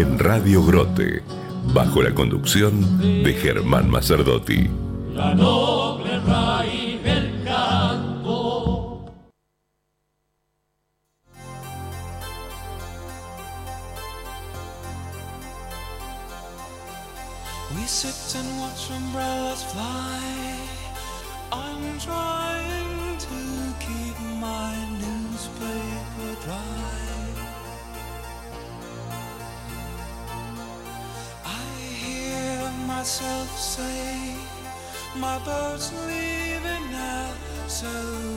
en Radio Grote, bajo la conducción de Germán Macerdotti. La noble raíz del canto. We sit and watch umbrellas fly. I'm trying to keep my newspaper dry. Myself say, My boat's leaving now, so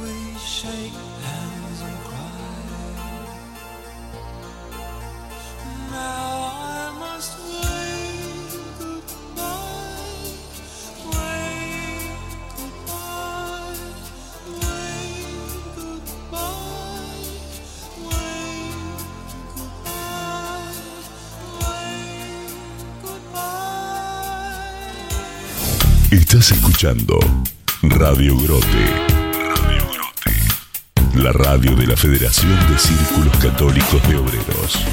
we shake hands and cry. Now Estás escuchando Radio Grote. Radio Grote. La radio de la Federación de Círculos Católicos de Obreros.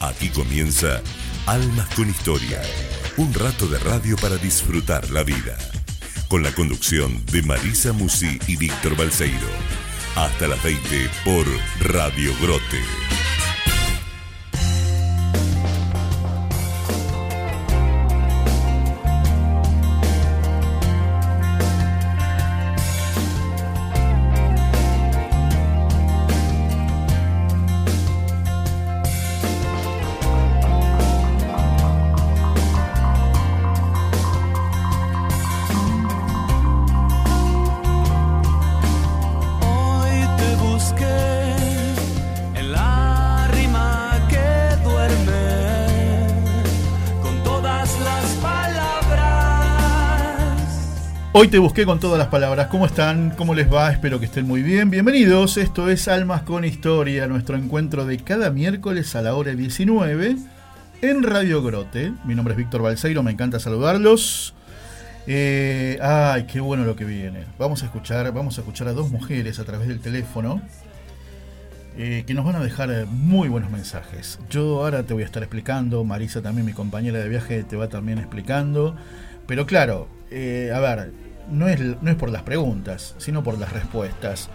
Aquí comienza Almas con Historia. Un rato de radio para disfrutar la vida. Con la conducción de Marisa Musi y Víctor Balseiro. Hasta las 20 por Radio Grote. Hoy te busqué con todas las palabras. ¿Cómo están? ¿Cómo les va? Espero que estén muy bien. Bienvenidos. Esto es Almas con Historia, nuestro encuentro de cada miércoles a la hora 19 en Radio Grote. Mi nombre es Víctor Balseiro, me encanta saludarlos. Eh, ay, qué bueno lo que viene. Vamos a escuchar, vamos a escuchar a dos mujeres a través del teléfono eh, que nos van a dejar muy buenos mensajes. Yo ahora te voy a estar explicando, Marisa también, mi compañera de viaje, te va también explicando. Pero claro, eh, a ver, no es, no es por las preguntas, sino por las respuestas.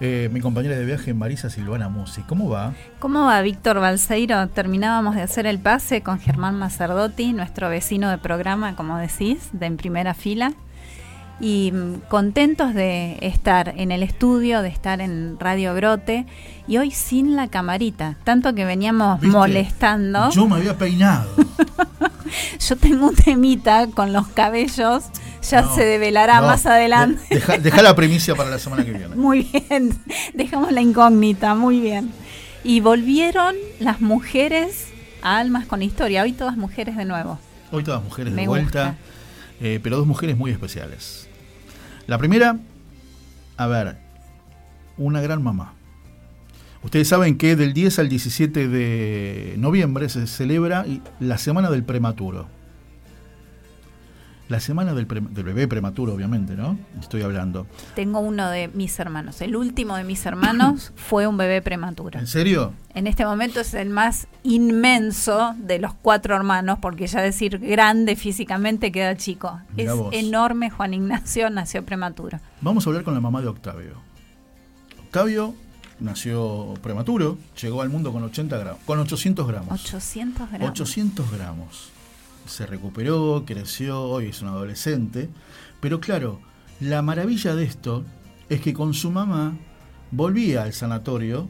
Eh, mi compañera de viaje, Marisa Silvana Musi, ¿cómo va? ¿Cómo va Víctor Balseiro? Terminábamos de hacer el pase con Germán Macerdotti, nuestro vecino de programa, como decís, de en primera fila. Y mm, contentos de estar en el estudio, de estar en Radio Grote y hoy sin la camarita, tanto que veníamos ¿Viste? molestando. Yo me había peinado. Yo tengo un temita con los cabellos, ya No, se develará no, más adelante. de- Deja, deja la primicia para la semana que viene. Muy bien, dejamos la incógnita, muy bien. Y volvieron las mujeres a Almas con Historia, hoy todas mujeres de nuevo. Hoy todas mujeres Me de vuelta, gusta. Eh, pero dos mujeres muy especiales. La primera, a ver, una gran mamá. Ustedes saben que del 10 al 17 de noviembre se celebra la Semana del Prematuro. La Semana del, Bebé Prematuro, obviamente, ¿no? Estoy hablando. Tengo uno de mis hermanos, el último de mis hermanos fue un bebé prematuro. ¿En serio? En este momento es el más inmenso de los cuatro hermanos, porque ya decir grande físicamente queda chico. Mirá es vos. enorme, Juan Ignacio nació prematuro. Vamos a hablar con la mamá de Octavio. Octavio nació prematuro, llegó al mundo con 80 gramos, con 800 gramos. 800 gramos. 800 gramos. Se recuperó, creció, hoy es un adolescente. Pero claro, la maravilla de esto es que con su mamá volvía al sanatorio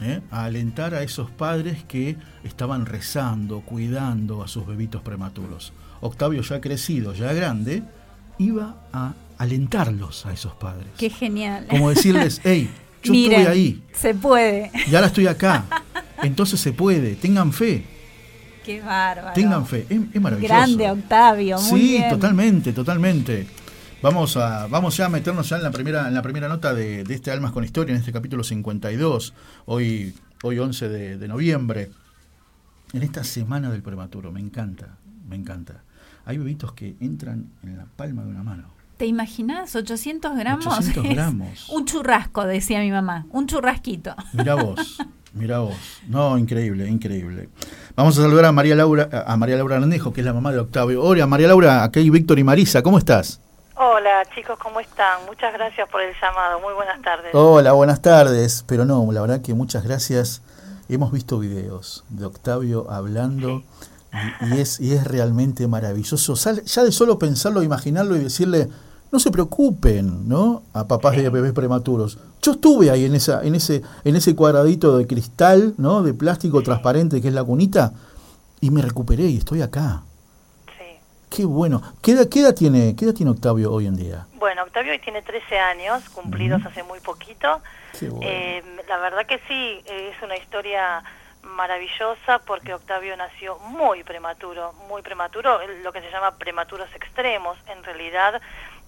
¿eh? a alentar a esos padres que estaban rezando, cuidando a sus bebitos prematuros. Octavio ya crecido, ya grande, iba a alentarlos a esos padres. Qué genial. Como decirles, hey, yo Miren, estuve ahí Se puede. y ahora estoy acá. Entonces se puede, tengan fe. Qué bárbaro. Tengan fe, es, es maravilloso. Grande Octavio, muy sí, bien. totalmente, totalmente. Vamos a, vamos ya a meternos ya en la primera, en la primera nota de, de este Almas con Historia, en este capítulo 52, hoy, hoy 11 de, de noviembre. En esta semana del prematuro, me encanta, me encanta. Hay bebitos que entran en la palma de una mano. ¿Te imaginas? 800 gramos. 800 es gramos. Un churrasco, decía mi mamá. Un churrasquito. Mirá vos, Mira vos. No, increíble, increíble. Vamos a saludar a María Laura, a María Laura Arnejo, que es la mamá de Octavio. Hola, María Laura, aquí hay Víctor y Marisa, ¿cómo estás? Hola chicos, ¿cómo están? Muchas gracias por el llamado, muy buenas tardes. Hola, buenas tardes. Pero no, la verdad que muchas gracias. Hemos visto videos de Octavio hablando y, y es, y es realmente maravilloso. Sal- ya de solo pensarlo, imaginarlo y decirle, no se preocupen, ¿no? A papás de bebés prematuros. Yo estuve ahí en esa, en ese, en ese cuadradito de cristal, ¿no? De plástico transparente que es la cunita y me recuperé y estoy acá. Sí. Qué bueno. ¿Qué edad, qué edad tiene, qué edad tiene Octavio hoy en día? Bueno, Octavio hoy tiene 13 años, cumplidos hace muy poquito. Qué bueno. Eh, la verdad que sí, es una historia maravillosa porque Octavio nació muy prematuro, muy prematuro, lo que se llama prematuros extremos, en realidad,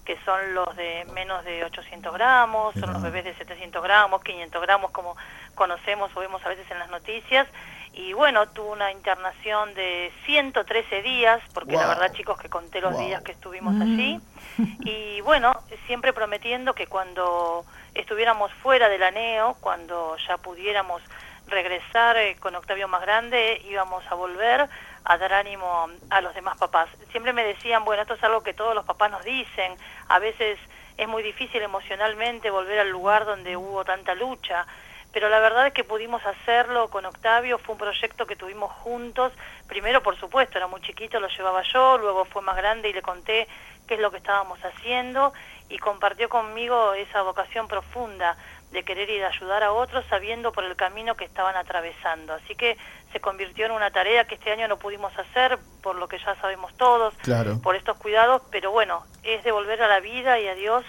que son los de menos de 800 gramos, son los bebés de 700 gramos, 500 gramos, como conocemos o vemos a veces en las noticias. Y bueno, tuvo una internación de 113 días, porque la verdad, chicos, que conté los Wow. días que estuvimos allí. Y bueno, siempre prometiendo que cuando estuviéramos fuera del ANEO, cuando ya pudiéramos regresar eh, con Octavio más grande, íbamos a volver a dar ánimo a los demás papás. Siempre me decían, bueno, esto es algo que todos los papás nos dicen, a veces es muy difícil emocionalmente volver al lugar donde hubo tanta lucha, pero la verdad es que pudimos hacerlo con Octavio, fue un proyecto que tuvimos juntos, primero por supuesto, era muy chiquito, lo llevaba yo, luego fue más grande y le conté qué es lo que estábamos haciendo y compartió conmigo esa vocación profunda de querer y de ayudar a otros sabiendo por el camino que estaban atravesando. Así que se convirtió en una tarea que este año no pudimos hacer por lo que ya sabemos todos, Claro. por estos cuidados, pero bueno, es devolver a la vida y a Dios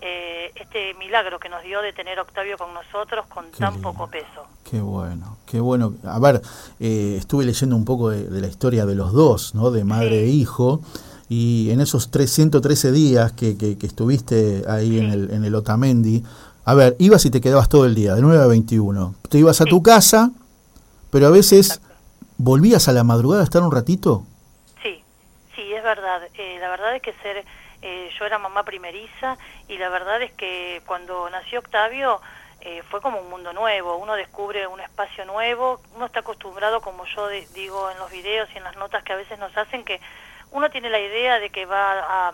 eh, este milagro que nos dio de tener a Octavio con nosotros con Qué tan lindo. poco peso. Qué bueno, qué bueno. A ver, eh, estuve leyendo un poco de, de la historia de los dos, ¿no? De madre e hijo. Y en esos 313 días que, que, que estuviste ahí en, el, en el Otamendi, a ver, ibas y te quedabas todo el día, de 9 a 21. Te ibas a tu casa, pero a veces volvías a la madrugada a estar un ratito. Sí, sí, es verdad. Eh, la verdad es que ser, eh, yo era mamá primeriza y la verdad es que cuando nació Octavio eh, fue como un mundo nuevo. Uno descubre un espacio nuevo. Uno está acostumbrado, como yo de- digo en los videos y en las notas que a veces nos hacen, que uno tiene la idea de que va a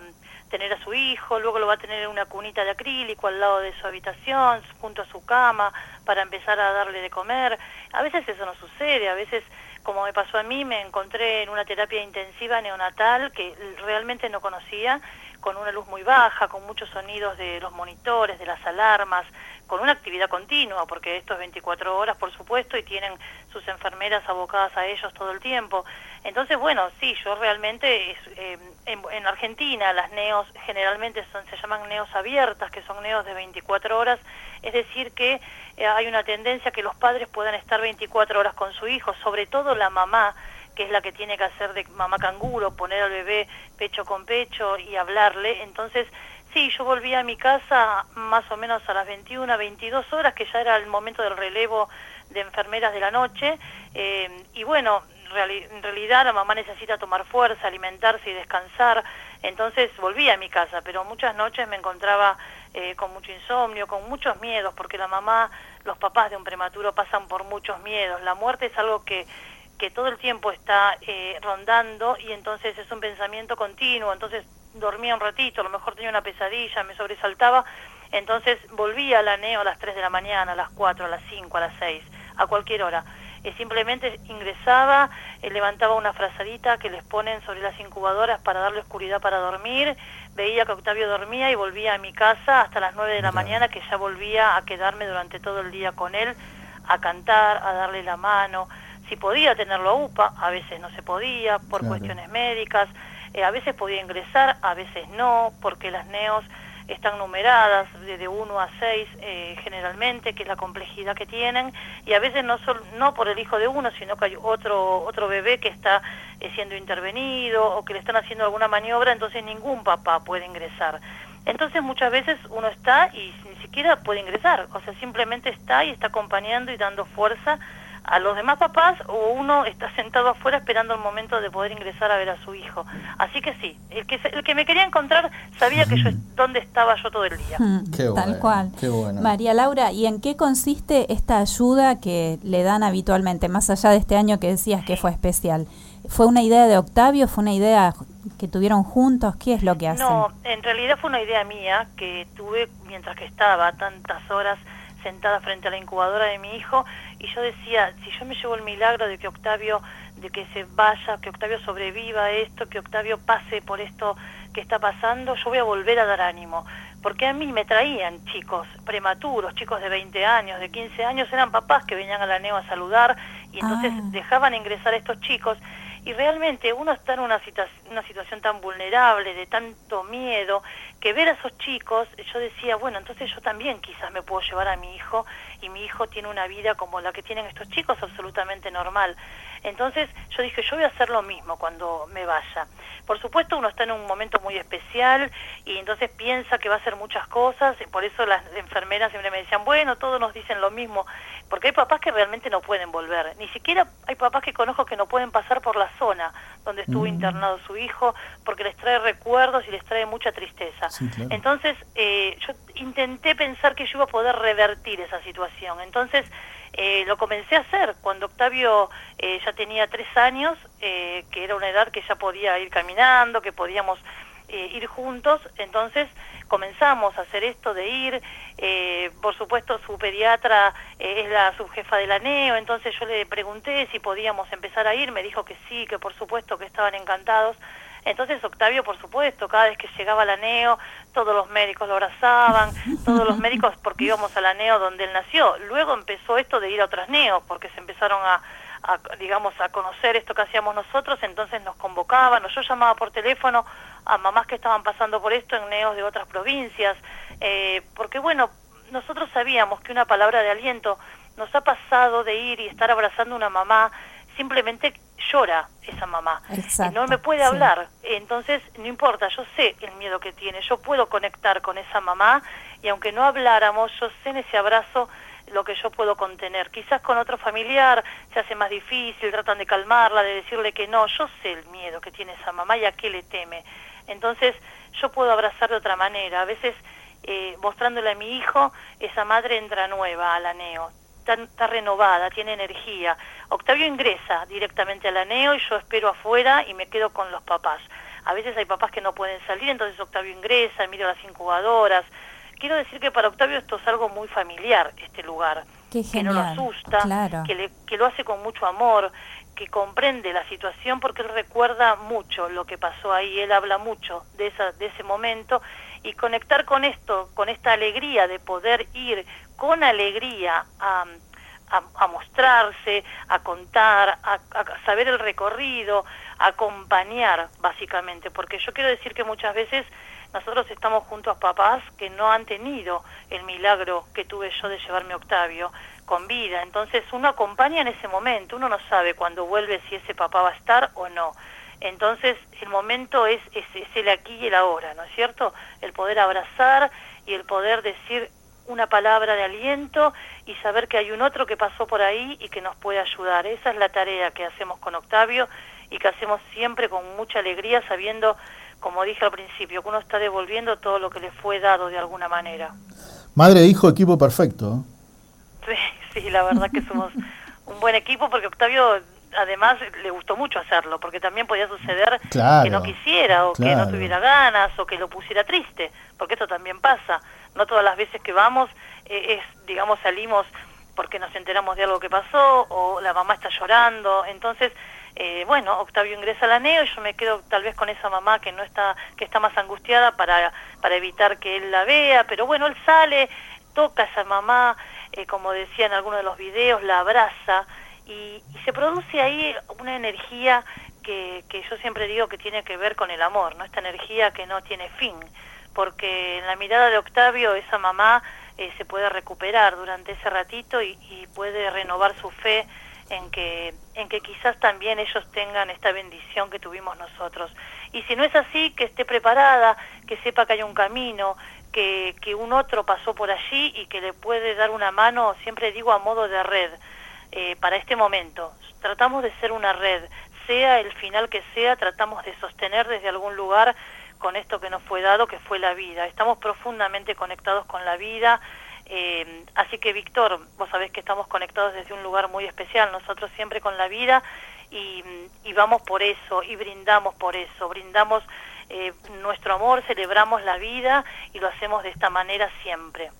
tener a su hijo, luego lo va a tener en una cunita de acrílico al lado de su habitación, junto a su cama, para empezar a darle de comer. A veces eso no sucede, a veces, como me pasó a mí, me encontré en una terapia intensiva neonatal que realmente no conocía, con una luz muy baja, con muchos sonidos de los monitores, de las alarmas, con una actividad continua, porque esto es 24 horas, por supuesto, y tienen sus enfermeras abocadas a ellos todo el tiempo. Entonces, bueno, sí, yo realmente, eh, en, en Argentina las neos generalmente son, se llaman neos abiertas, que son neos de 24 horas, es decir, que eh, hay una tendencia que los padres puedan estar 24 horas con su hijo, sobre todo la mamá, que es la que tiene que hacer de mamá canguro, poner al bebé pecho con pecho y hablarle. Entonces, sí, yo volví a mi casa más o menos a las 21, 22 horas, que ya era el momento del relevo de enfermeras de la noche. eh, y bueno, en realidad la mamá necesita tomar fuerza, alimentarse y descansar. Entonces volví a mi casa, pero muchas noches me encontraba eh, con mucho insomnio, con muchos miedos, porque la mamá, los papás de un prematuro pasan por muchos miedos. La muerte es algo que que todo el tiempo está eh, rondando y entonces es un pensamiento continuo, entonces dormía un ratito, a lo mejor tenía una pesadilla, me sobresaltaba, entonces volvía a la neo a las 3 de la mañana, a las 4, a las 5, a las 6, a cualquier hora. Eh, simplemente ingresaba, eh, levantaba una frazadita que les ponen sobre las incubadoras para darle oscuridad para dormir, veía que Octavio dormía y volvía a mi casa hasta las 9 de la mañana, que ya volvía a quedarme durante todo el día con él, a cantar, a darle la mano, si podía tenerlo a UPA, a veces no se podía por Claro. cuestiones médicas, eh, a veces podía ingresar, a veces no, porque las neos están numeradas de 1 a 6 eh, generalmente, que es la complejidad que tienen, y a veces no, sol- no por el hijo de uno, sino que hay otro, otro bebé que está eh, siendo intervenido o que le están haciendo alguna maniobra, entonces ningún papá puede ingresar. Entonces muchas veces uno está y ni siquiera puede ingresar, o sea, simplemente está y está acompañando y dando fuerza a los demás papás o uno está sentado afuera esperando el momento de poder ingresar a ver a su hijo. Así que sí, el que, el que me quería encontrar sabía que yo dónde estaba yo todo el día. Mm, Qué Tal bueno, cual. qué bueno. María Laura, ¿y en qué consiste esta ayuda que le dan habitualmente, más allá de este año que decías que fue especial? ¿Fue una idea de Octavio? ¿Fue una idea que tuvieron juntos? ¿Qué es lo que hacen? No, en realidad fue una idea mía que tuve mientras que estaba tantas horas sentada frente a la incubadora de mi hijo y yo decía, si yo me llevo el milagro de que Octavio, de que se vaya, que Octavio sobreviva a esto, que Octavio pase por esto que está pasando, yo voy a volver a dar ánimo. Porque a mí me traían chicos prematuros, chicos de 20 años, de 15 años, eran papás que venían a la NEO a saludar y entonces Ah. dejaban ingresar a estos chicos y realmente uno está en una, situa- una situación tan vulnerable, de tanto miedo, que ver a esos chicos, yo decía, bueno, entonces yo también quizás me puedo llevar a mi hijo y mi hijo tiene una vida como la que tienen estos chicos, absolutamente normal. Entonces yo dije, yo voy a hacer lo mismo cuando me vaya. Por supuesto uno está en un momento muy especial y entonces piensa que va a hacer muchas cosas, y por eso las enfermeras siempre me decían, bueno, todos nos dicen lo mismo, porque hay papás que realmente no pueden volver, ni siquiera hay papás que conozco que no pueden pasar por la zona donde estuvo internado su hijo, porque les trae recuerdos y les trae mucha tristeza. Sí, claro. Entonces eh, yo intenté pensar que yo iba a poder revertir esa situación, entonces eh, lo comencé a hacer cuando Octavio eh, ya tenía tres años, eh, que era una edad que ya podía ir caminando, que podíamos eh, ir juntos, entonces comenzamos a hacer esto de ir, eh, por supuesto su pediatra eh, es la subjefa de la NEO, entonces yo le pregunté si podíamos empezar a ir, me dijo que sí, que por supuesto que estaban encantados, entonces Octavio, por supuesto, cada vez que llegaba a la NEO, todos los médicos lo abrazaban, todos los médicos porque íbamos a la NEO donde él nació. Luego empezó esto de ir a otras NEO, porque se empezaron a, a, digamos, a conocer esto que hacíamos nosotros, entonces nos convocaban, yo llamaba por teléfono a mamás que estaban pasando por esto en NEOs de otras provincias, eh, porque bueno, nosotros sabíamos que una palabra de aliento nos ha pasado de ir y estar abrazando a una mamá, simplemente llora esa mamá. Exacto, Y no me puede sí. hablar. Entonces, no importa, yo sé el miedo que tiene, yo puedo conectar con esa mamá y aunque no habláramos, yo sé en ese abrazo lo que yo puedo contener. Quizás con otro familiar se hace más difícil, tratan de calmarla, de decirle que no, yo sé el miedo que tiene esa mamá y a qué le teme. Entonces, yo puedo abrazar de otra manera. A veces, eh, mostrándole a mi hijo, esa madre entra nueva a la neo, está, está renovada, tiene energía. Octavio ingresa directamente a la neo y yo espero afuera y me quedo con los papás. A veces hay papás que no pueden salir, entonces Octavio ingresa, miro las incubadoras. Quiero decir que para Octavio esto es algo muy familiar, este lugar. Qué que no lo asusta, claro. que, le- que lo hace con mucho amor, que comprende la situación porque él recuerda mucho lo que pasó ahí, él habla mucho de, esa, de ese momento y conectar con esto, con esta alegría de poder ir con alegría a, a, mostrarse, a contar, a, a saber el recorrido, a acompañar básicamente, porque yo quiero decir que muchas veces nosotros estamos junto a papás que no han tenido el milagro que tuve yo de llevarme a Octavio con vida. Entonces uno acompaña en ese momento, uno no sabe cuando vuelve si ese papá va a estar o no. Entonces el momento es, es, es el aquí y el ahora, ¿no es cierto? El poder abrazar y el poder decir una palabra de aliento y saber que hay un otro que pasó por ahí y que nos puede ayudar. Esa es la tarea que hacemos con Octavio y que hacemos siempre con mucha alegría sabiendo, como dije al principio, que uno está devolviendo todo lo que le fue dado de alguna manera. Madre hijo, equipo perfecto. Sí, la verdad que somos un buen equipo porque Octavio además le gustó mucho hacerlo, porque también podía suceder Claro, que no quisiera o que no tuviera ganas o que lo pusiera triste, porque esto también pasa. No todas las veces que vamos eh, es, digamos, salimos porque nos enteramos de algo que pasó o la mamá está llorando, entonces eh, bueno, Octavio ingresa a la NEO y yo me quedo tal vez con esa mamá que no está que está más angustiada para para evitar que él la vea, pero bueno, él sale, toca a esa mamá, eh, como decía en alguno de los videos, la abraza y, y se produce ahí una energía que, que yo siempre digo que tiene que ver con el amor, ¿no? Esta energía que no tiene fin, porque en la mirada de Octavio esa mamá eh, se puede recuperar durante ese ratito y, y puede renovar su fe en que, en que quizás también ellos tengan esta bendición que tuvimos nosotros. Y si no es así, que esté preparada, que sepa que hay un camino, que, que un otro pasó por allí y que le puede dar una mano, siempre digo a modo de red. eh, para este momento. Tratamos de ser una red, sea el final que sea, tratamos de sostener desde algún lugar con esto que nos fue dado, que fue la vida. Estamos profundamente conectados con la vida. Eh, así que, Víctor, vos sabés que estamos conectados desde un lugar muy especial, nosotros siempre con la vida y, y vamos por eso y brindamos por eso, brindamos eh, nuestro amor, celebramos la vida y lo hacemos de esta manera siempre.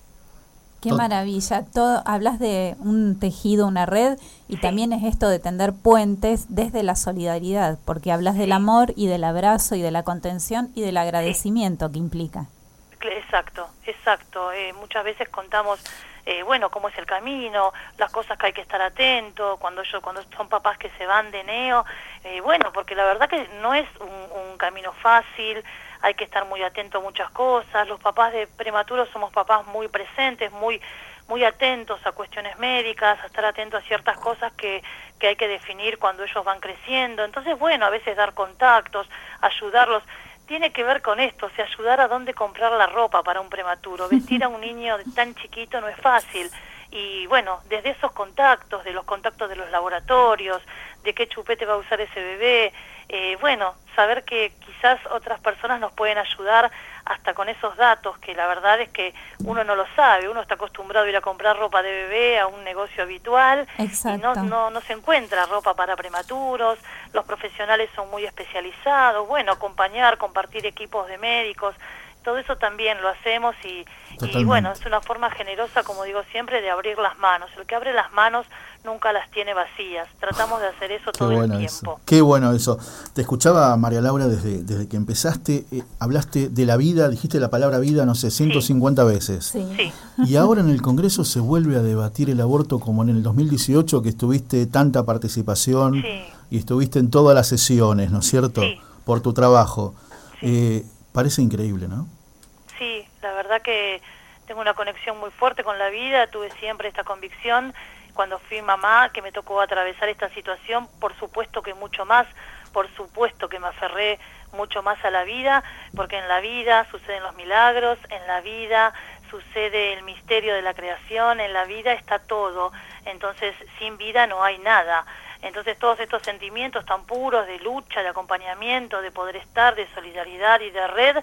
Qué maravilla. Todo, hablas de un tejido, una red, y Sí. también es esto de tender puentes desde la solidaridad, porque hablas del amor y del abrazo y de la contención y del agradecimiento que implica. Exacto, exacto. Eh, muchas veces contamos, eh, bueno, cómo es el camino, las cosas que hay que estar atento, cuando yo, cuando son papás que se van de neo, eh, bueno, porque la verdad que no es un, un camino fácil, hay que estar muy atento a muchas cosas. Los papás de prematuros somos papás muy presentes, muy muy atentos a cuestiones médicas, a estar atentos a ciertas cosas que, que hay que definir cuando ellos van creciendo. Entonces, bueno, a veces dar contactos, ayudarlos tiene que ver con esto, o sea, ayudar a dónde comprar la ropa para un prematuro. Vestir a un niño tan chiquito no es fácil. Y bueno, desde esos contactos, de los contactos de los laboratorios, de qué chupete va a usar ese bebé, eh, bueno, saber que quizás otras personas nos pueden ayudar hasta con esos datos, que la verdad es que uno no lo sabe, uno está acostumbrado a ir a comprar ropa de bebé a un negocio habitual y no, Exacto. no, no se encuentra ropa para prematuros, los profesionales son muy especializados, bueno, acompañar, compartir equipos de médicos, todo eso también lo hacemos y, y bueno, es una forma generosa, como digo siempre, de abrir las manos. El que abre las manos nunca las tiene vacías. Tratamos de hacer eso Qué todo bueno el eso. tiempo. Qué bueno eso. Te escuchaba, María Laura, desde, desde que empezaste. eh, hablaste de la vida, dijiste la palabra vida, no sé, 150 veces. Sí. Sí, Y ahora en el Congreso se vuelve a debatir el aborto como en el 2018, que estuviste tanta participación Sí. y estuviste en todas las sesiones, ¿no es cierto? Sí. Por tu trabajo. Eh, parece increíble, ¿no? Sí, la verdad que tengo una conexión muy fuerte con la vida, tuve siempre esta convicción. Cuando fui mamá, que me tocó atravesar esta situación, por supuesto que mucho más, por supuesto que me aferré mucho más a la vida, porque en la vida suceden los milagros, en la vida sucede el misterio de la creación, en la vida está todo, entonces sin vida no hay nada. Entonces todos estos sentimientos tan puros de lucha, de acompañamiento, de poder estar, de solidaridad y de red,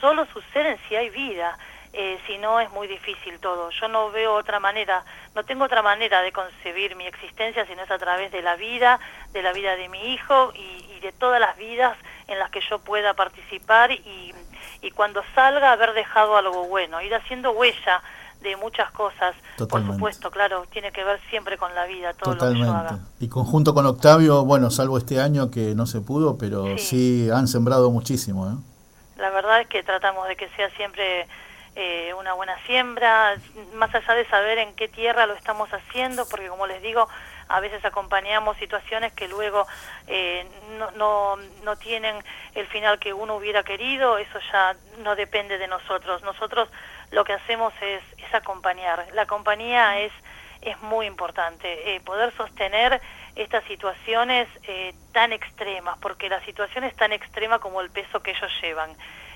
solo suceden si hay vida. Eh, si no es muy difícil todo. Yo no veo otra manera, no tengo otra manera de concebir mi existencia si no es a través de la vida, de la vida de mi hijo y, y de todas las vidas en las que yo pueda participar y, y cuando salga haber dejado algo bueno, ir haciendo huella de muchas cosas. Totalmente. Por supuesto, claro, tiene que ver siempre con la vida, todo lo que yo Totalmente. haga. Y conjunto con Octavio, bueno, salvo este año que no se pudo, pero sí, Sí. han sembrado muchísimo, ¿eh? La verdad es que tratamos de que sea siempre eh, una buena siembra, más allá de saber en qué tierra lo estamos haciendo, porque como les digo, a veces acompañamos situaciones que luego eh, no, no, no tienen el final que uno hubiera querido, eso ya no depende de nosotros. Nosotros lo que hacemos es, es acompañar. La compañía es, es muy importante, eh, poder sostener estas situaciones eh, tan extremas, porque la situación es tan extrema como el peso que ellos llevan.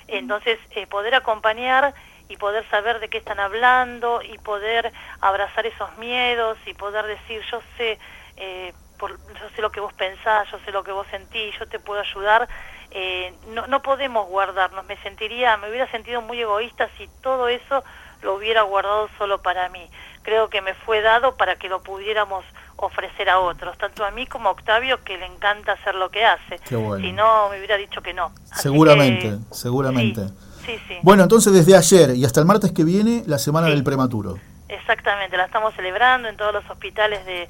Entonces, eh, poder acompañar y poder saber de qué están hablando y poder abrazar esos miedos y poder decir, yo sé, eh, por, yo sé lo que vos pensás, yo sé lo que vos sentís, yo te puedo ayudar. Eh, no, no podemos guardarnos, me sentiría, me hubiera sentido muy egoísta si todo eso lo hubiera guardado solo para mí. Creo que me fue dado para que lo pudiéramos ofrecer a otros, tanto a mí como a Octavio, que le encanta hacer lo que hace. Qué bueno. Si no, me hubiera dicho que no. Así Seguramente, que, seguramente. Sí, sí, sí. Bueno, entonces desde ayer y hasta el martes que viene, la semana Sí. del prematuro. Exactamente, la estamos celebrando en todos los hospitales de,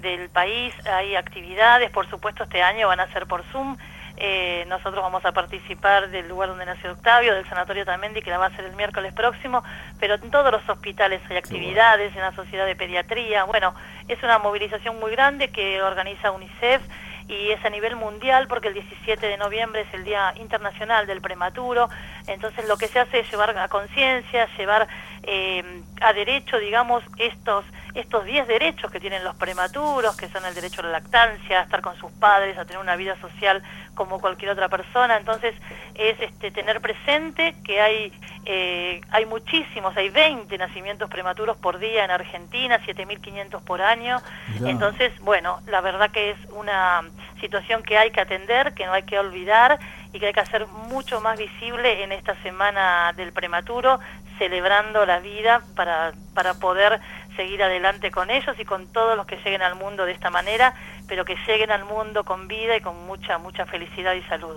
del país, hay actividades, por supuesto este año van a ser por Zoom, Eh, nosotros vamos a participar del lugar donde nació Octavio, del Sanatorio Tamendi, que la va a ser el miércoles próximo, pero en todos los hospitales hay actividades, en la Sociedad de Pediatría, bueno, es una movilización muy grande que organiza UNICEF y es a nivel mundial porque el 17 de noviembre es el Día Internacional del Prematuro, entonces lo que se hace es llevar a conciencia, llevar eh, a derecho, digamos, estos estos 10 derechos que tienen los prematuros, que son el derecho a la lactancia, a estar con sus padres, a tener una vida social como cualquier otra persona. Entonces, es este, tener presente que hay, eh, hay muchísimos, hay 20 nacimientos prematuros por día en Argentina, 7.500 por año. Entonces, bueno, la verdad que es una situación que hay que atender, que no hay que olvidar y que hay que hacer mucho más visible en esta semana del prematuro, celebrando la vida para, para poder seguir adelante con ellos y con todos los que lleguen al mundo de esta manera, pero que lleguen al mundo con vida y con mucha, mucha felicidad y salud.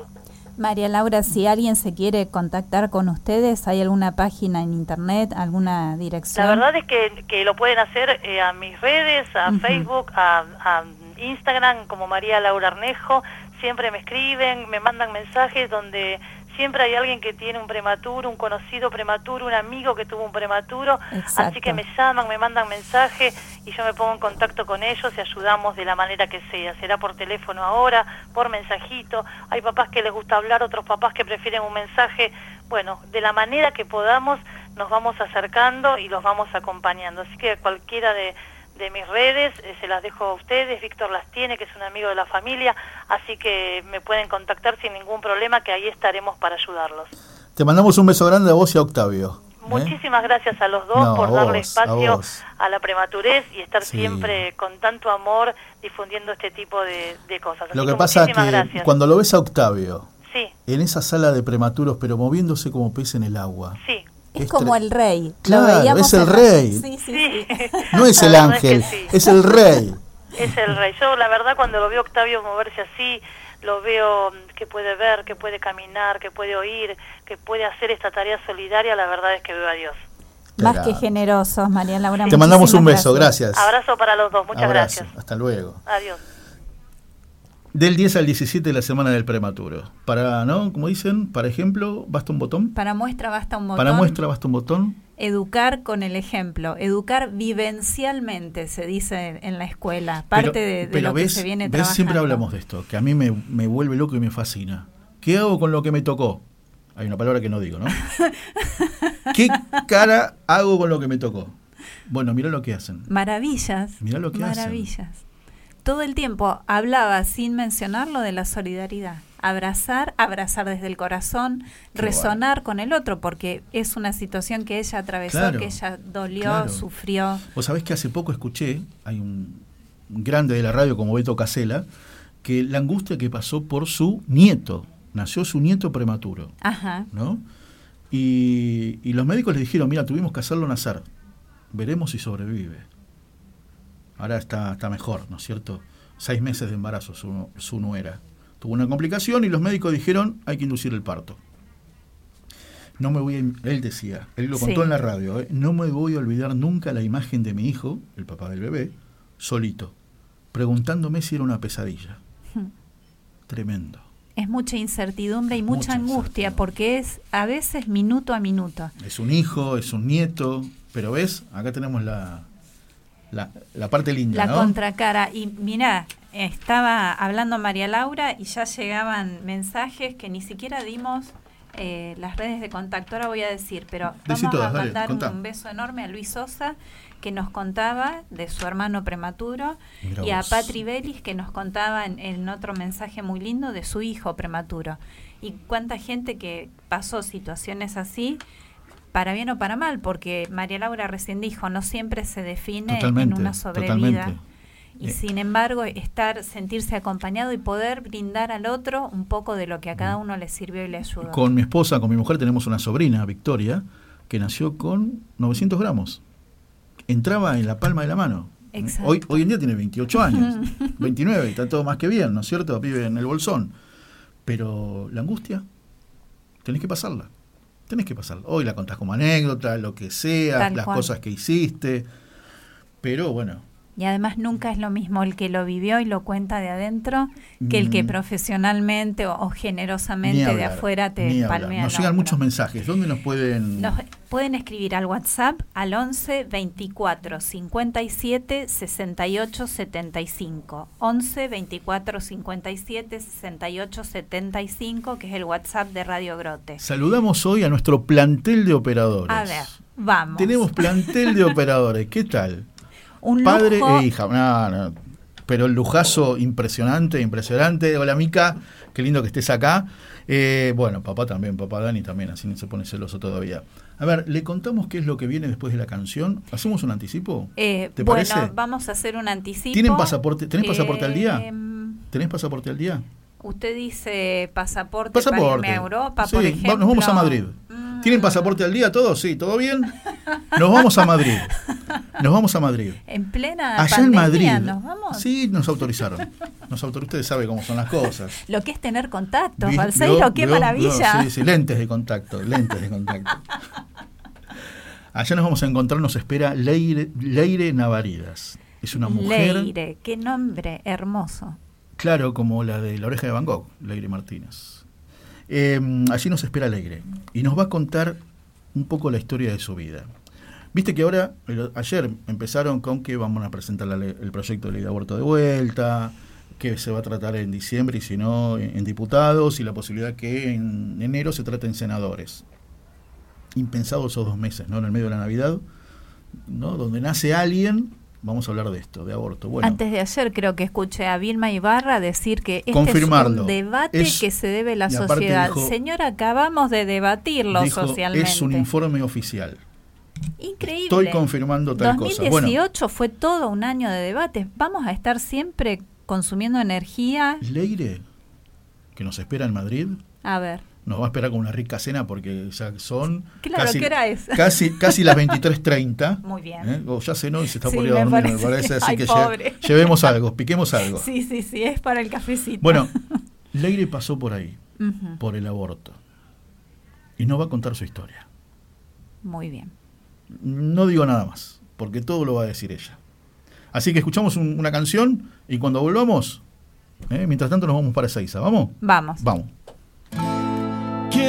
María Laura, si alguien se quiere contactar con ustedes, ¿hay alguna página en internet, alguna dirección? La verdad es que, que lo pueden hacer eh, a mis redes, a. Facebook, a, a Instagram como María Laura Arnejo. Siempre me escriben, me mandan mensajes donde siempre hay alguien que tiene un prematuro, un conocido prematuro, un amigo que tuvo un prematuro. Exacto. Así que me llaman, me mandan mensaje y yo me pongo en contacto con ellos y ayudamos de la manera que sea. Será por teléfono ahora, por mensajito. Hay papás que les gusta hablar, otros papás que prefieren un mensaje. Bueno, de la manera que podamos nos vamos acercando y los vamos acompañando. Así que cualquiera de, de mis redes eh, se las dejo a ustedes. Víctor las tiene, que es un amigo de la familia. Así que me pueden contactar sin ningún problema, que ahí estaremos para ayudarlos. Te mandamos un beso grande a vos y a Octavio. ¿eh? Muchísimas gracias a los dos No, por darle vos, a espacio a, la prematurez y estar Sí. siempre con tanto amor difundiendo este tipo de, de cosas. Así Lo que pasa es que gracias. cuando lo ves a Octavio Sí, en esa sala de prematuros, pero moviéndose como pez en el agua, sí, Es Es como el rey. Claro, es el rey. Sí, sí, sí. sí. no es el ángel, que sí. es el rey. Es el rey. Yo la verdad cuando lo veo Octavio moverse así, lo veo mm, que puede ver, que puede caminar, que puede oír, que puede hacer esta tarea solidaria, la verdad es que veo a Dios. Más que generosos, María Laura. Te mandamos un beso, gracias. Abrazo para los dos, muchas Abrazo, gracias. Hasta luego. Adiós. Del 10 al 17 de la semana del prematuro. Para, ¿no? Como dicen, para ejemplo, basta un botón. Para muestra basta un botón. Para muestra basta un botón. Educar con el ejemplo, educar vivencialmente, se dice en la escuela, parte Pero- de, de pero lo ves, que se viene ves, trabajando. siempre hablamos de esto, que a mí me, me vuelve loco y me fascina. ¿Qué hago con lo que me tocó? Hay una palabra que no digo, ¿no? ¿Qué cara hago con lo que me tocó? Bueno, mira lo que hacen. Maravillas. Mirá lo que hacen. Maravillas. Todo el tiempo hablaba sin mencionarlo de la solidaridad. Abrazar, abrazar desde el corazón, Qué resonar con el otro, porque es una situación que ella atravesó, Claro, que ella dolió, claro. sufrió. Vos sabés que hace poco escuché, hay un un grande de la radio como Beto Casela, que la angustia que pasó por su nieto. Nació su nieto prematuro, Ajá. ¿no? Y, y los médicos le dijeron, mira, tuvimos que hacerlo nacer. Veremos si sobrevive. Ahora está, está mejor, ¿no es cierto? Seis meses de embarazo su, su nuera. Tuvo una complicación y los médicos dijeron, hay que inducir el parto. No me voy a, él decía, él lo contó Sí. en la radio, ¿eh? no me voy a olvidar nunca la imagen de mi hijo, el papá del bebé, solito, preguntándome si era una pesadilla. Hmm. Tremendo. Es mucha incertidumbre y mucha, Mucha angustia, porque es a veces minuto a minuto. Es un hijo, es un nieto, pero ves, acá tenemos la, la, la parte linda, La ¿no? contracara. Y mira, estaba hablando María Laura y ya llegaban mensajes que ni siquiera dimos eh, las redes de contacto. Ahora voy a decir, pero Decí vamos todas, a mandar un beso enorme a Luis Sosa, que nos contaba de su hermano prematuro, Mirá y a. Patri Belis, que nos contaba en, en otro mensaje muy lindo de su hijo prematuro. Y cuánta gente que pasó situaciones así para bien o para mal, porque María Laura recién dijo, no siempre se define Totalmente, en una sobrevida. totalmente. Y Eh. sin embargo, estar, sentirse acompañado y poder brindar al otro un poco de lo que a cada uno le sirvió y le ayudó. Con mi esposa, con mi mujer, tenemos una sobrina, Victoria, que nació con 900 gramos. Entraba en la palma de la mano. Exacto. Hoy, hoy en día tiene 28 años, 29, está todo más que bien, ¿no es cierto? Vive en el bolsón. Pero la angustia, tenés que pasarla. Tenés que pasarla. Hoy la contás como anécdota, lo que sea, las cual. cosas que hiciste. Pero bueno, Y además nunca es lo mismo el que lo vivió y lo cuenta de adentro que el que profesionalmente o, generosamente de hablar, afuera te palmea. Nos llegan muchos mensajes. ¿Dónde nos pueden...? Nos pueden escribir al WhatsApp al 11 24 57 68 75. 11 24 57 68 75, que es el WhatsApp de Radio Grote. Saludamos hoy a nuestro plantel de operadores. A ver, vamos. Tenemos plantel de operadores. ¿Qué tal? Un padre lujo. e hija. No, no. Pero el lujazo impresionante, impresionante. Hola Mica, qué lindo que estés acá. Eh, bueno, papá también, papá Dani también, así no se pone celoso todavía. A ver, ¿le contamos qué es lo que viene después de la canción? ¿Hacemos un anticipo? Eh, ¿Te bueno, parece? vamos a hacer un anticipo. ¿Tienen pasaporte- tenés pasaporte al día? Em, ¿Tenés pasaporte al día? Usted dice pasaporte, para Pasaporte. irme a Europa, Sí, por ejemplo. nos vamos a Madrid. Mm, ¿Tienen pasaporte al día todos? Sí, ¿todo bien? Nos vamos a Madrid. Nos vamos a Madrid. En plena Allá en Madrid. nos vamos. Sí, nos autorizaron. Nos autor- Ustedes saben cómo son las cosas. Lo que es tener contactos, Vi- Balseiro, qué maravilla. sí, sí, lentes de contacto, lentes de contacto. Allá nos vamos a encontrar, nos espera Leire, Leire Navaridas. Es una mujer, Leire, qué nombre hermoso. claro, como la de la oreja de Van Gogh, Leire Martínez. Eh, allí nos espera Leire y nos va a contar un poco la historia de su vida. Viste que ahora, ayer empezaron con que vamos a presentar la el proyecto de ley de aborto de vuelta, que se va a tratar en diciembre y si no en, en diputados y la posibilidad que en enero se trate en senadores. Impensado esos dos meses, ¿no? En el medio de la Navidad, ¿no? Donde nace alguien, vamos a hablar de esto, de aborto. Bueno, Antes de ayer creo que escuché a Vilma Ibarra decir que este Confirmarlo. es un debate Es- que se debe a la sociedad. dijo- Señora, acabamos de debatirlo dijo, socialmente. es un informe oficial. Increíble. Estoy confirmando tal cosa. Bueno, 2018 fue todo un año de debates. Vamos a estar siempre consumiendo energía. Leire, que nos espera en Madrid, A ver. Nos va a esperar con una rica cena porque ya son Claro, casi, ¿qué hora es? casi, casi las 23.30. Muy bien. ¿eh? O ya cenó y se está Sí, ir a dormir, me parece. parece. Así Ay, que lle- llevemos algo, piquemos algo. Sí, sí, sí, es para el cafecito. Bueno, Leire pasó por ahí, por el aborto. Y nos va a contar su historia. Muy bien. No digo nada más, porque todo lo va a decir ella. Así que escuchamos un- una canción y cuando volvamos, ¿eh? mientras tanto nos vamos para Seiza. ¿Vamos? Vamos. Vamos.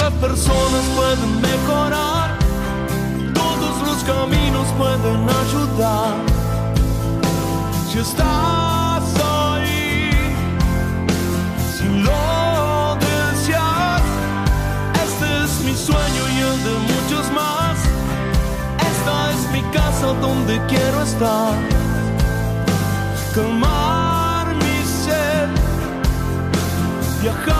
Las personas pueden mejorar, todos los caminos pueden ayudar. Si estás ahí, si lo deseas, este es mi sueño y el de muchos más. Esta es mi casa donde quiero estar. Calmar mi sed, viajar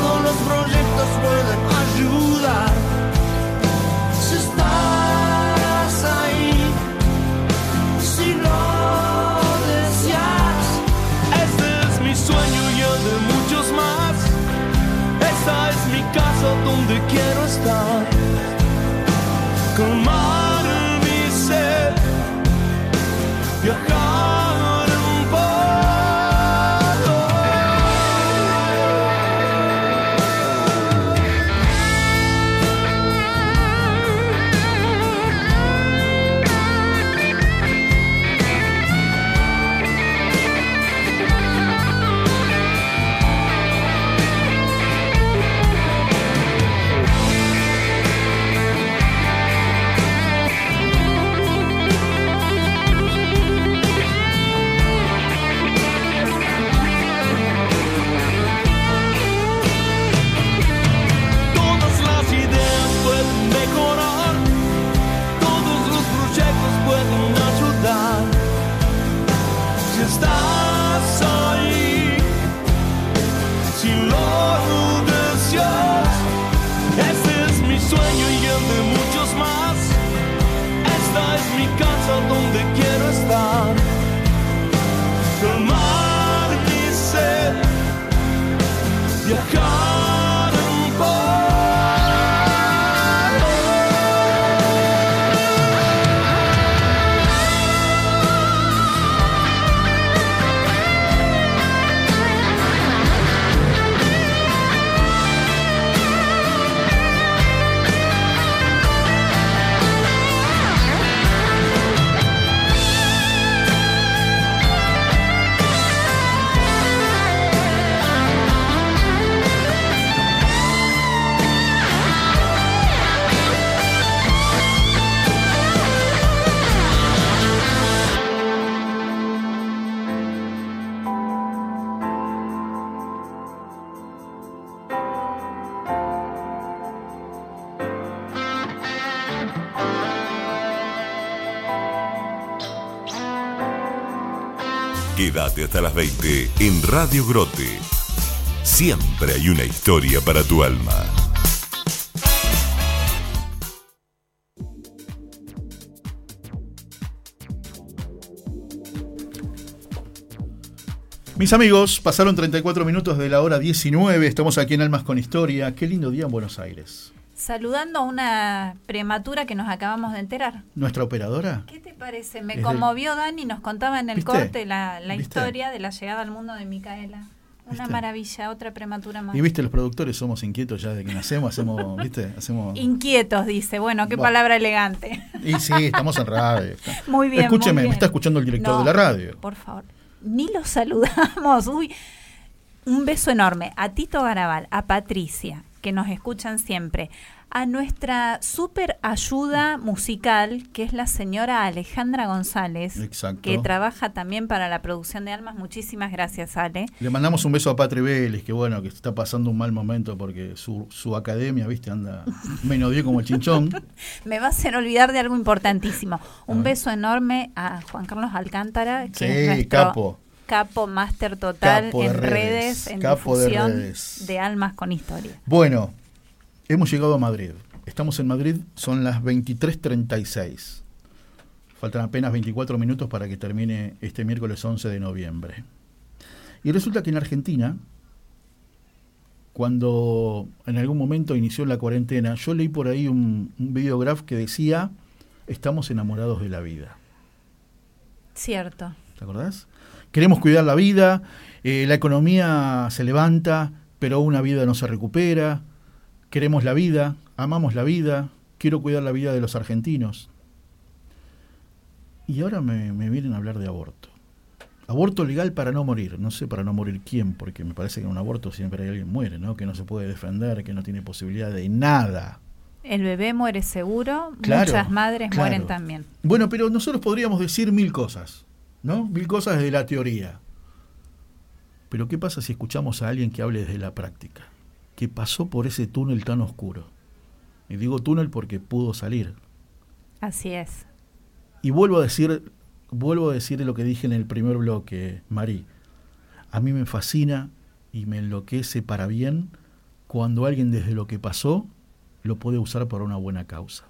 todos los proyectos pueden ayudar. Si estás ahí, si lo deseas, este es mi sueño y el de muchos más. Esta es mi casa donde quiero estar. Con más hasta las 20 en Radio Grote. Siempre hay una historia para tu alma. Mis amigos, pasaron 34 minutos de la hora 19, estamos aquí en Almas con Historia. Qué lindo día en Buenos Aires. Saludando a una prematura que nos acabamos de enterar. ¿Nuestra operadora? ¿Qué te parece? Me Es del- conmovió Dani, nos contaba en el ¿Viste? corte la, historia de la llegada al mundo de Micaela. Una ¿Viste? maravilla, otra prematura más. Y viste, los productores somos inquietos ya de que nacemos, hacemos, ¿viste? Hacemos... Inquietos, dice. Bueno, qué Bueno. palabra elegante. Y sí, estamos en radio. Muy bien. Escúcheme, muy bien. me está escuchando el director No, de la radio. Por favor. Ni lo saludamos. Uy. Un beso enorme a Tito Garabal, a Patricia, que nos escuchan siempre, a nuestra super ayuda musical, que es la señora Alejandra González, Exacto. que trabaja también para la producción de Almas. Muchísimas gracias, Ale. Le mandamos un beso a Patri Vélez, que bueno, que está pasando un mal momento porque su, su academia, viste, anda menos bien como el chinchón. Me va a hacer olvidar de algo importantísimo. Un beso enorme a Juan Carlos Alcántara, que Sí, es nuestro capo. capo máster total Capo en redes, redes, en capo de redes. de Almas con Historia. Bueno, hemos llegado a Madrid. Estamos en Madrid, son las 23.36. Faltan apenas 24 minutos para que termine este miércoles 11 de noviembre. Y resulta que en Argentina, cuando en algún momento inició la cuarentena, yo leí por ahí un, un videograf que decía, estamos enamorados de la vida. Cierto. ¿Te acordás? Queremos cuidar la vida, eh, la economía se levanta, pero una vida no se recupera. Queremos la vida, amamos la vida, quiero cuidar la vida de los argentinos. Y ahora me, me vienen a hablar de aborto. Aborto legal para no morir. No sé para no morir quién, porque me parece que en un aborto siempre hay alguien muere, ¿no? Que no se puede defender, que no tiene posibilidad de nada. El bebé muere seguro, Claro, muchas madres claro. mueren también. Bueno, pero nosotros podríamos decir mil cosas, ¿no? Mil cosas desde la teoría. Pero ¿qué pasa si escuchamos a alguien que hable desde la práctica? Que pasó por ese túnel tan oscuro. Y digo túnel porque pudo salir. Así es. Y vuelvo a decir, vuelvo a decir lo que dije en el primer bloque, Marí. A mí me fascina y me enloquece para bien cuando alguien desde lo que pasó lo puede usar para una buena causa.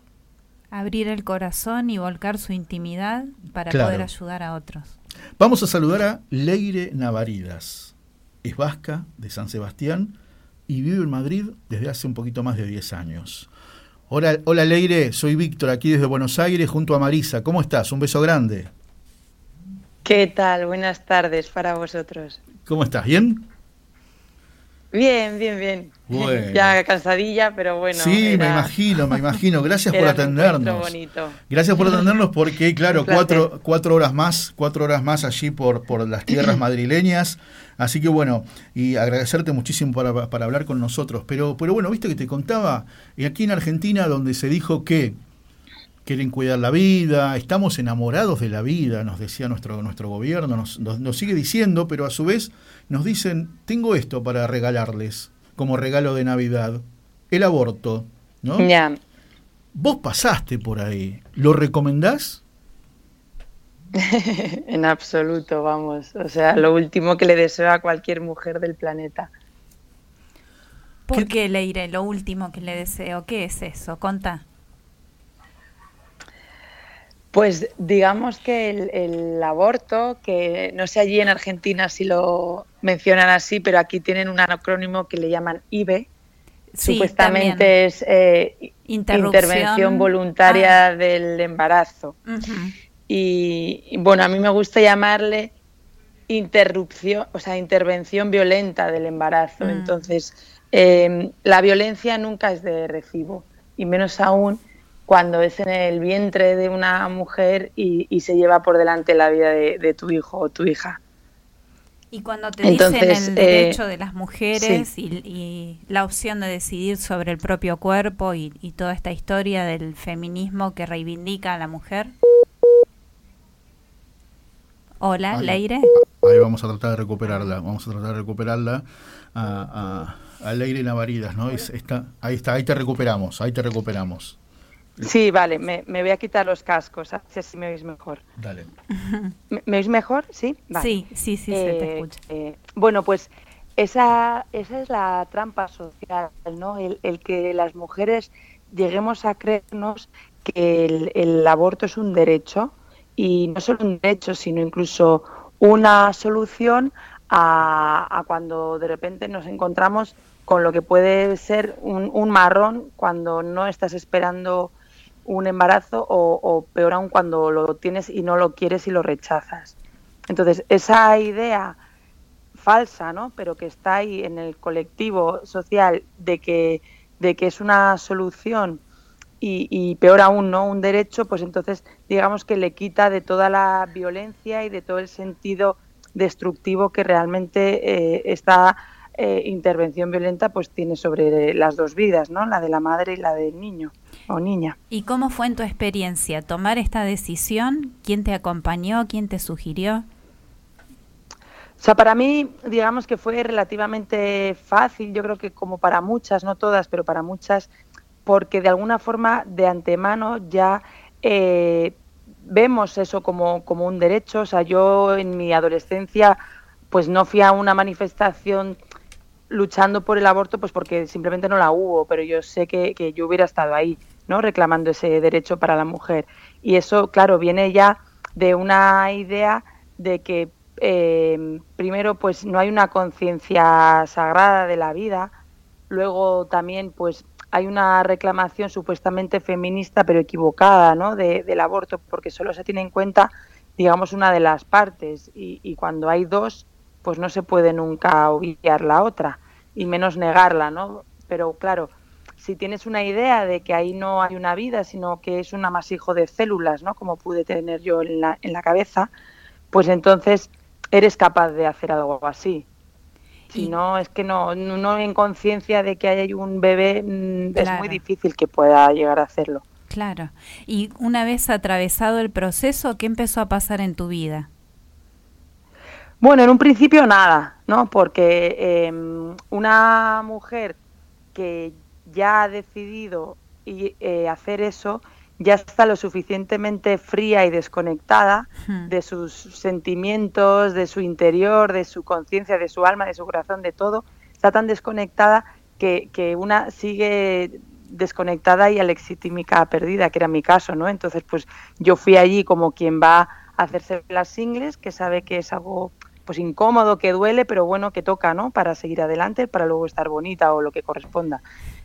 Abrir el corazón y volcar su intimidad para Claro. poder ayudar a otros. Vamos a saludar a Leire Navaridas. Es vasca de San Sebastián y vive en Madrid desde hace un poquito más de 10 años. Hola, hola Leire, soy Víctor aquí desde Buenos Aires junto a Marisa. ¿Cómo estás? Un beso grande. ¿Qué tal? Buenas tardes para vosotros. ¿Cómo estás? ¿Bien? Bien, bien, bien. Bueno. Ya cansadilla, pero bueno. sí, me imagino, me imagino. Gracias por atendernos. bonito. Gracias por atendernos porque, claro, cuatro, cuatro horas más, cuatro horas más allí por, por las tierras madrileñas. Así que bueno, y agradecerte muchísimo para, para hablar con nosotros. Pero, pero bueno, viste que te contaba, y aquí en Argentina donde se dijo que quieren cuidar la vida, estamos enamorados de la vida, nos decía nuestro, nuestro gobierno, nos, nos, nos sigue diciendo, pero a su vez nos dicen, tengo esto para regalarles como regalo de Navidad, el aborto, ¿no? Ya. Vos pasaste por ahí, ¿lo recomendás? en absoluto, vamos. O sea, lo último que le deseo a cualquier mujer del planeta. ¿Por qué, Leire? Lo último que le deseo, ¿qué es eso? Conta. Pues digamos que el, aborto, que no sé allí en Argentina si lo mencionan así, pero aquí tienen un acrónimo que le llaman IBE. Supuestamente es eh, intervención voluntaria ah. del embarazo. y, bueno, a mí me gusta llamarle interrupción, o sea, intervención violenta del embarazo. Mm. Entonces, em, la violencia nunca es de recibo, y menos aún cuando es en el vientre de una mujer y, se lleva por delante la vida de, tu hijo o tu hija. Y cuando te dicen el eh, derecho de las mujeres y, la opción de decidir sobre el propio cuerpo y, toda esta historia del feminismo que reivindica a la mujer. Hola, Leire. Ahí vamos a tratar de recuperarla, vamos a tratar de recuperarla a, a, a Leire Navaridas, ¿no? está, ahí está, ahí te recuperamos, ahí te recuperamos. Sí, vale, me, voy a quitar los cascos, así me oís mejor. Dale. ¿Me, oís mejor? Sí, sí, sí, sí, se te eh, escucha. Eh, bueno, pues esa, esa es la trampa social, ¿no? El, el, que las mujeres lleguemos a creernos que el, el aborto es un derecho y no solo un derecho, sino incluso una solución a, a cuando de repente nos encontramos con lo que puede ser un, un marrón cuando no estás esperando un embarazo o, peor aún cuando lo tienes y no lo quieres y lo rechazas. Entonces, esa idea falsa, ¿no? pero que está ahí en el colectivo social de que, de que es una solución y, peor aún, ¿no? Un derecho, pues entonces digamos que le quita de toda la violencia y de todo el sentido destructivo que realmente eh, esta eh, intervención violenta pues tiene sobre las dos vidas, ¿no? La de la madre y la del niño o niña. ¿Y cómo fue en tu experiencia tomar esta decisión? ¿Quién te acompañó? ¿Quién te sugirió? O sea, para mí, digamos que fue relativamente fácil, yo creo que como para muchas, no todas, pero para muchas, porque de alguna forma de antemano ya eh, vemos eso como, como un derecho. O sea, yo en mi adolescencia pues no fui a una manifestación luchando por el aborto pues porque simplemente no la hubo, pero yo sé que, que yo hubiera estado ahí. ¿no? reclamando ese derecho para la mujer. Y eso, claro, viene ya de una idea de que eh, primero pues no hay una conciencia sagrada de la vida, luego también pues hay una reclamación supuestamente feminista pero equivocada ¿no? del aborto porque solo se tiene en cuenta digamos una de las partes y, y cuando hay dos pues no se puede nunca obviar la otra y menos negarla, ¿no? Pero claro, si tienes una idea de que ahí no hay una vida, sino que es un amasijo de células, ¿no? Como pude tener yo en la, en la cabeza, pues entonces eres capaz de hacer algo así. Si no, es que no, no en conciencia de que hay un bebé, mm, es muy difícil que pueda llegar a hacerlo. Claro. Y una vez atravesado el proceso, ¿qué empezó a pasar en tu vida? Bueno, en un principio nada, ¿no? Porque em, una mujer que ya ha decidido eh, hacer eso, ya está lo suficientemente fría y desconectada de sus sentimientos, de su interior, de su conciencia, de su alma, de su corazón, de todo. Está tan desconectada que, que una sigue desconectada y alexitímica perdida, que era mi caso, ¿no? Entonces, pues yo fui allí como quien va a hacerse las ingles, que sabe que es algo pues incómodo, que duele, pero bueno, que toca, ¿no? Para seguir adelante, para luego estar bonita o lo que corresponda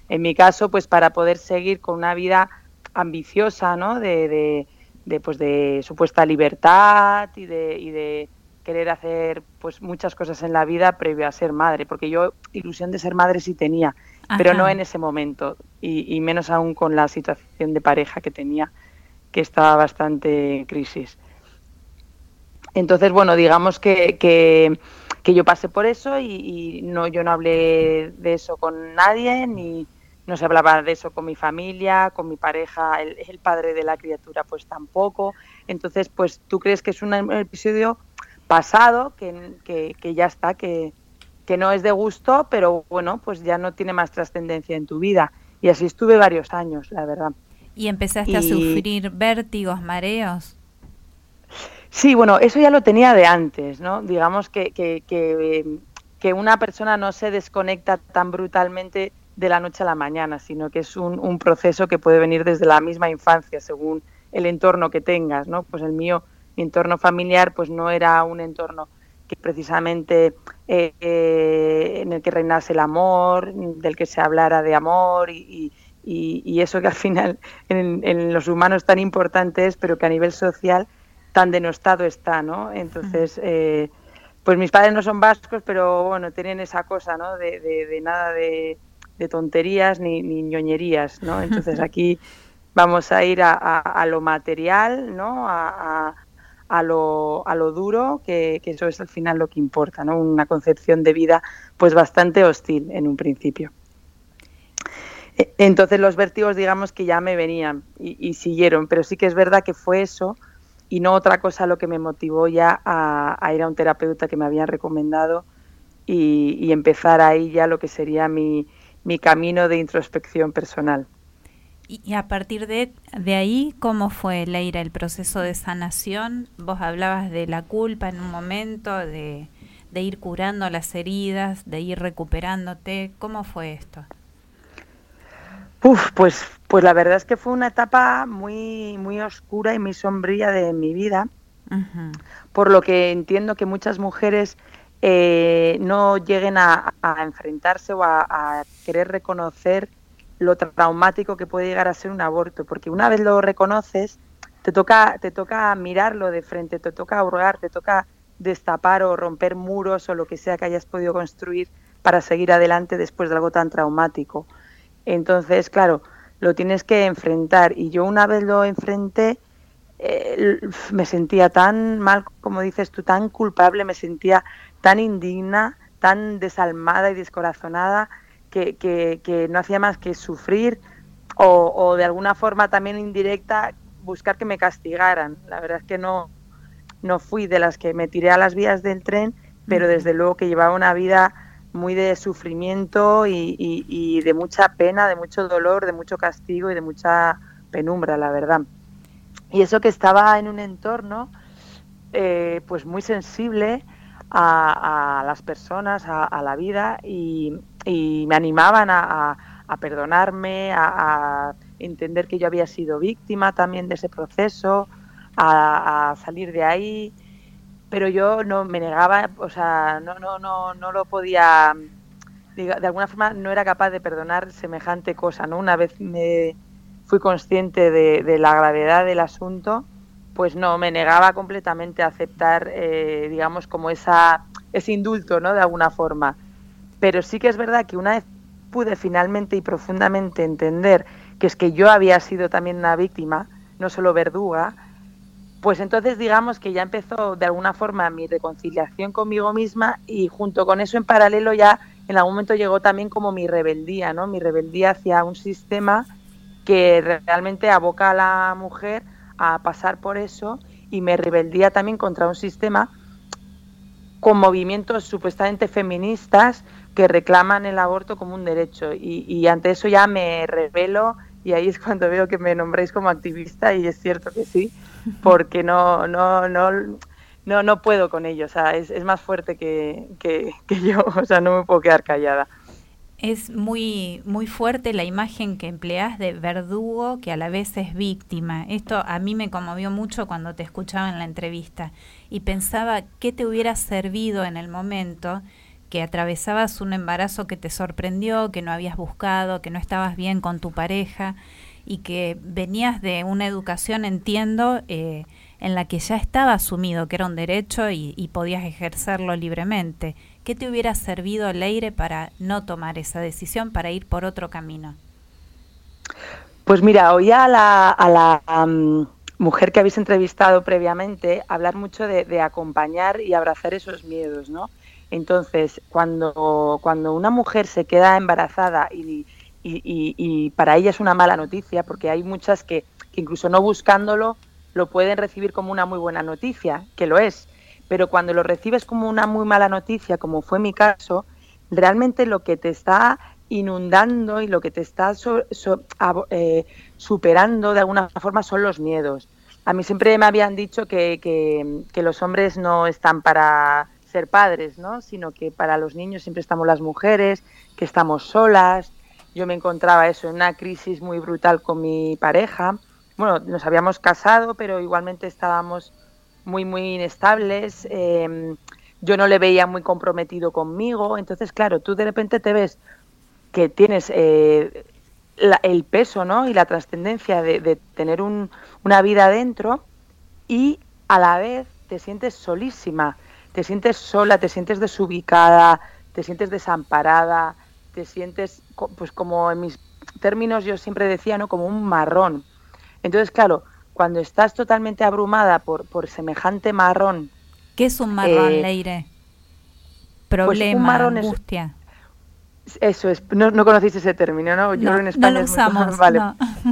en mi caso, pues para poder seguir con una vida ambiciosa, ¿no? De, de, pues de supuesta libertad y de, y de querer hacer pues muchas cosas en la vida previo a ser madre, porque yo ilusión de ser madre sí tenía, pero no en ese momento y, menos aún con la situación de pareja que tenía, que estaba bastante en crisis. Entonces, bueno, digamos que, que, yo pasé por eso y, y, no, yo no hablé de eso con nadie ni, no se hablaba de eso con mi familia, con mi pareja, el, el padre de la criatura pues tampoco. Entonces, pues tú crees que es un episodio pasado, que, que, ya está, que, que no es de gusto, pero bueno, pues ya no tiene más trascendencia en tu vida. Y así estuve varios años, la verdad. ¿Y empezaste a sufrir vértigos, mareos? Sí, bueno, eso ya lo tenía de antes, ¿no? Digamos que, que, que una persona no se desconecta tan brutalmente de la noche a la mañana, sino que es un, un proceso que puede venir desde la misma infancia, según el entorno que tengas, ¿no? Pues el mío, mi entorno familiar, pues no era un entorno que precisamente eh, eh, en el que reinase el amor, del que se hablara de amor y, y, y eso que al final en, en, los humanos tan importante es, pero que a nivel social tan denostado está, ¿no? Entonces, eh, pues mis padres no son vascos, pero bueno, tienen esa cosa, ¿no? De, de, de nada de, de, tonterías ni, ni, ñoñerías, ¿no? Entonces aquí vamos a ir a, a, a lo material, ¿no? A, a, lo, a lo duro, que, que, eso es al final lo que importa, ¿no? Una concepción de vida pues bastante hostil en un principio. E, entonces los vértigos digamos que ya me venían y, y siguieron, pero sí que es verdad que fue eso y no otra cosa lo que me motivó ya a, ir a un terapeuta que me habían recomendado y, y, empezar ahí ya lo que sería mi, mi camino de introspección personal. Y a partir de, de ahí, ¿cómo fue, Leira, el proceso de sanación? Vos hablabas de la culpa en un momento, de, de ir curando las heridas, de ir recuperándote. ¿Cómo fue esto? Uf, pues, pues la verdad es que fue una etapa muy, muy oscura y muy sombría de mi vida, uh -huh. por lo que entiendo que muchas mujeres eh, no lleguen a, a enfrentarse o a, a, querer reconocer lo traumático que puede llegar a ser un aborto, porque una vez lo reconoces, te toca, te toca mirarlo de frente, te toca ahorrar, te toca destapar o romper muros o lo que sea que hayas podido construir para seguir adelante después de algo tan traumático. Entonces, claro, lo tienes que enfrentar. Y yo una vez lo enfrenté, eh, me sentía tan mal, como dices tú, tan culpable, me sentía tan indigna, tan desalmada y descorazonada, que, que, que no hacía más que sufrir o, o, de alguna forma también indirecta buscar que me castigaran. La verdad es que no, no fui de las que me tiré a las vías del tren, pero desde luego que llevaba una vida muy de sufrimiento y, de mucha pena, de mucho dolor, de mucho castigo y de mucha penumbra, la verdad. Y eso que estaba en un entorno eh, pues muy sensible a, a las personas, a, a la vida y, y, me animaban a, a perdonarme, a, entender que yo había sido víctima también de ese proceso, a, salir de ahí pero yo no me negaba, o sea, no, no, no, no lo podía, de alguna forma no era capaz de perdonar semejante cosa, ¿no? Una vez me fui consciente de, de la gravedad del asunto, pues no, me negaba completamente a aceptar, eh, digamos, como esa, ese indulto, ¿no? De alguna forma. Pero sí que es verdad que una vez pude finalmente y profundamente entender que es que yo había sido también una víctima, no solo verduga, pues entonces digamos que ya empezó de alguna forma mi reconciliación conmigo misma y junto con eso en paralelo ya en algún momento llegó también como mi rebeldía, ¿no? Mi rebeldía hacia un sistema que realmente aboca a la mujer a pasar por eso y me rebeldía también contra un sistema con movimientos supuestamente feministas que reclaman el aborto como un derecho y, ante eso ya me revelo y ahí es cuando veo que me nombréis como activista y es cierto que sí porque no, no, no, no, no puedo con ello, o sea, es, es más fuerte que, que, que, yo, o sea, no me puedo quedar callada. Es muy, muy fuerte la imagen que empleas de verdugo que a la vez es víctima. Esto a mí me conmovió mucho cuando te escuchaba en la entrevista y pensaba qué te hubiera servido en el momento que atravesabas un embarazo que te sorprendió, que no habías buscado, que no estabas bien con tu pareja y que venías de una educación, entiendo, eh, en la que ya estaba asumido que era un derecho y, podías ejercerlo libremente. ¿Qué te hubiera servido, Leire, para no tomar esa decisión, para ir por otro camino? Pues mira, oía a la, a la um, mujer que habéis entrevistado previamente hablar mucho de, de, acompañar y abrazar esos miedos, ¿no? Entonces, cuando, cuando una mujer se queda embarazada y y, y, y, para ella es una mala noticia porque hay muchas que, que, incluso no buscándolo lo pueden recibir como una muy buena noticia, que lo es, pero cuando lo recibes como una muy mala noticia, como fue mi caso, realmente lo que te está inundando y lo que te está so, so, eh, superando de alguna forma son los miedos. A mí siempre me habían dicho que, que, que los hombres no están para ser padres, ¿no? Sino que para los niños siempre estamos las mujeres, que estamos solas. Yo me encontraba eso en una crisis muy brutal con mi pareja. Bueno, nos habíamos casado, pero igualmente estábamos muy, muy inestables. Em, yo no le veía muy comprometido conmigo. Entonces, claro, tú de repente te ves que tienes eh, el peso ¿no? y la trascendencia de, tener una vida dentro y a la vez te sientes solísima, te sientes sola, te sientes desubicada, te sientes desamparada, te sientes, pues como en mis términos yo siempre decía, ¿no? Como un marrón. Entonces, claro, cuando estás totalmente abrumada por, por semejante marrón. ¿Qué es un marrón, eh, Leire? Pues Problema, angustia. Eso es, no, no conocéis ese término, ¿no? Yo en España no lo usamos, vale.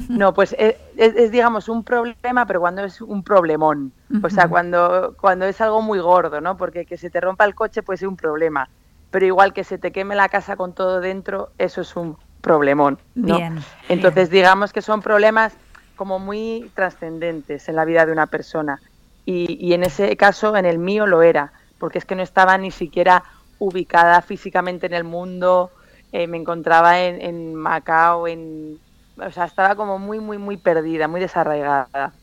no. pues es, digamos un problema, pero cuando es un problemón, o sea, cuando cuando es algo muy gordo, ¿no? Porque que se te rompa el coche puede ser un problema, pero igual que se te queme la casa con todo dentro, eso es un problemón, ¿no? Bien, Entonces, digamos que son problemas como muy trascendentes en la vida de una persona. Y, y en ese caso, en el mío lo era, porque es que no estaba ni siquiera ubicada físicamente en el mundo, eh, me encontraba en, Macao, en, o sea, estaba como muy, muy, muy perdida, muy desarraigada.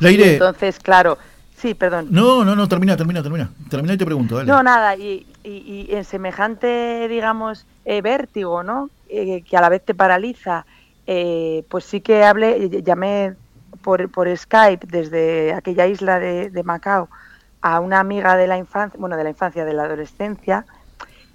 entonces, claro, sí, perdón. No, no, no, termina, termina, termina. Termina y te pregunto, No, nada, y, y, en semejante, digamos, eh, vértigo, ¿no? Eh, que a la vez te paraliza, pues sí que hablé, llamé por, por Skype desde aquella isla de, de Macao a una amiga de la infancia, bueno, de la infancia, de la adolescencia,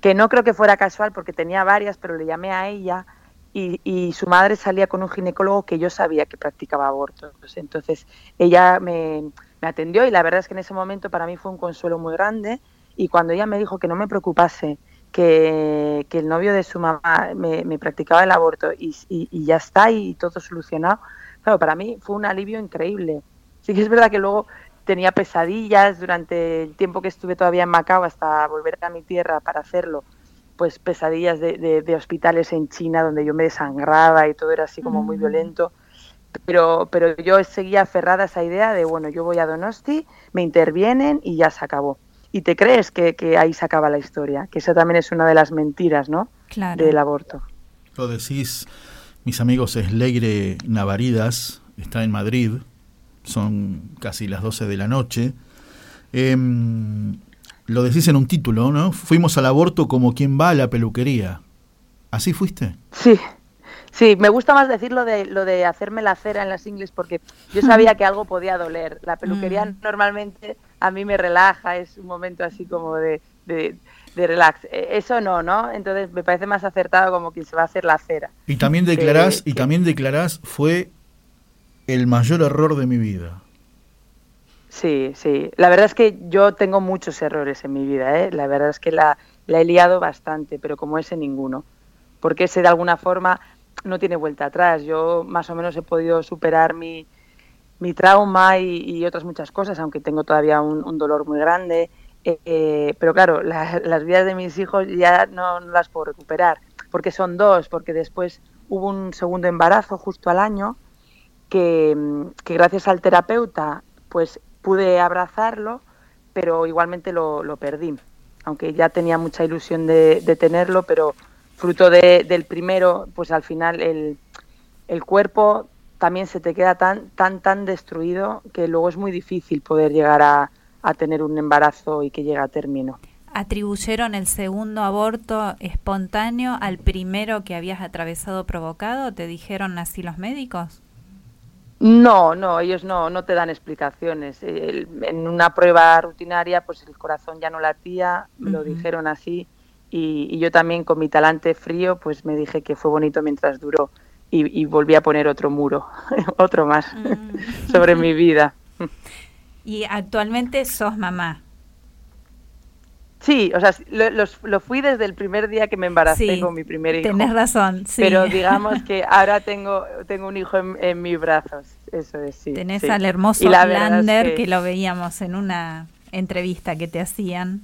que no creo que fuera casual porque tenía varias, pero le llamé a ella y, su madre salía con un ginecólogo que yo sabía que practicaba abortos. Entonces ella me, atendió y la verdad es que en ese momento para mí fue un consuelo muy grande y cuando ella me dijo que no me preocupase, que, el novio de su mamá me, practicaba el aborto y, y, ya está y todo solucionado, claro, para mí fue un alivio increíble. Sí que es verdad que luego tenía pesadillas durante el tiempo que estuve todavía en Macao hasta volver a mi tierra para hacerlo, pues pesadillas de, hospitales en China donde yo me desangraba y todo era así como muy violento. Pero, pero yo seguía aferrada a esa idea de, bueno, yo voy a Donosti, me intervienen y ya se acabó. Y te crees que, ahí se acaba la historia, que esa también es una de las mentiras, ¿no? Claro. Del aborto. Lo decís, mis amigos, es Leire Navaridas, está en Madrid, son casi las 12 de la noche. Em, lo decís en un título, ¿no? Fuimos al aborto como quien va a la peluquería. ¿Así fuiste? Sí, sí, me gusta más decir lo de, lo de hacerme la cera en las ingles porque yo sabía que algo podía doler. La peluquería mm. normalmente a mí me relaja, es un momento así como de, de, relax. E, eso no, ¿no? Entonces me parece más acertado como quien se va a hacer la cera. Y también declarás, y también declarás, fue el mayor error de mi vida. Sí, sí. La verdad es que yo tengo muchos errores en mi vida, ¿eh? La verdad es que la, he liado bastante, pero como ese ninguno. Porque ese de alguna forma no tiene vuelta atrás. Yo más o menos he podido superar mi, mi trauma y, otras muchas cosas, aunque tengo todavía un, dolor muy grande. Eh, eh, pero claro, las vidas de mis hijos ya no, las puedo recuperar, porque son dos, porque después hubo un segundo embarazo justo al año que, gracias al terapeuta pues pude abrazarlo, pero igualmente lo, perdí, aunque ya tenía mucha ilusión de, tenerlo, pero fruto del primero, pues al final el, el cuerpo también se te queda tan, tan, tan destruido que luego es muy difícil poder llegar a, a tener un embarazo y que llegue a término. ¿Atribuyeron el segundo aborto espontáneo al primero que habías atravesado provocado? ¿Te dijeron así los médicos? No, no, ellos no, no te dan explicaciones. en una prueba rutinaria, pues el corazón ya no latía, me lo dijeron así, y, yo también con mi talante frío, pues me dije que fue bonito mientras duró, y, volví a poner otro muro, otro más, mm. sobre mi vida. Y actualmente sos mamá. Sí, o sea, lo, fui desde el primer día que me embaracé con mi primer hijo. Tienes razón, sí. Pero digamos que ahora tengo, tengo un hijo en, mis brazos, eso es, sí. Tenés al hermoso Lander, que... lo veíamos en una entrevista que te hacían.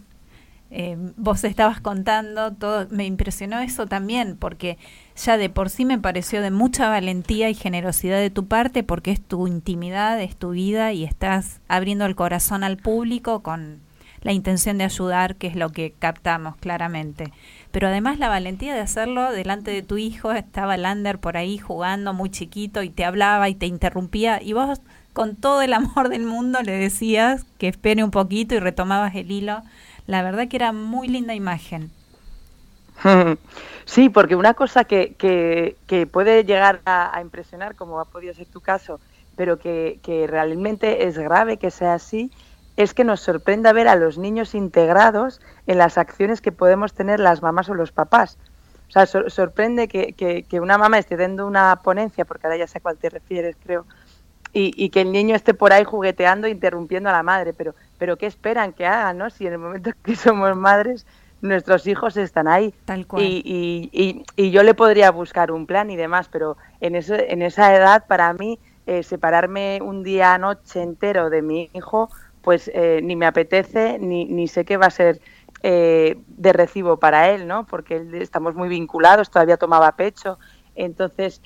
Eh, vos estabas contando todo, me impresionó eso también, porque ya de por sí me pareció de mucha valentía y generosidad de tu parte, porque es tu intimidad, es tu vida y estás abriendo el corazón al público con la intención de ayudar, que es lo que captamos claramente. Pero además la valentía de hacerlo delante de tu hijo, estaba Lander por ahí jugando muy chiquito y te hablaba y te interrumpía y vos con todo el amor del mundo le decías que espere un poquito y retomabas el hilo. La verdad que era muy linda imagen. Sí, porque una cosa que, que, puede llegar a, impresionar, como ha podido ser tu caso, pero que, que realmente es grave que sea así, es que nos sorprenda ver a los niños integrados en las acciones que podemos tener las mamás o los papás. O sea, sorprende que, que, una mamá esté dando una ponencia, porque ahora ya sé a cuál te refieres, creo, y, y, que el niño esté por ahí jugueteando, interrumpiendo a la madre. Pero, pero ¿qué esperan que hagan, no? Si en el momento que somos madres nuestros hijos están ahí. Y, y, y, yo le podría buscar un plan y demás, pero en, eso, en esa edad, para mí, eh, separarme un día, noche entero de mi hijo, pues eh, ni me apetece, ni, ni sé qué va a ser eh, de recibo para él, ¿no? Porque estamos muy vinculados, todavía tomaba pecho. Entonces,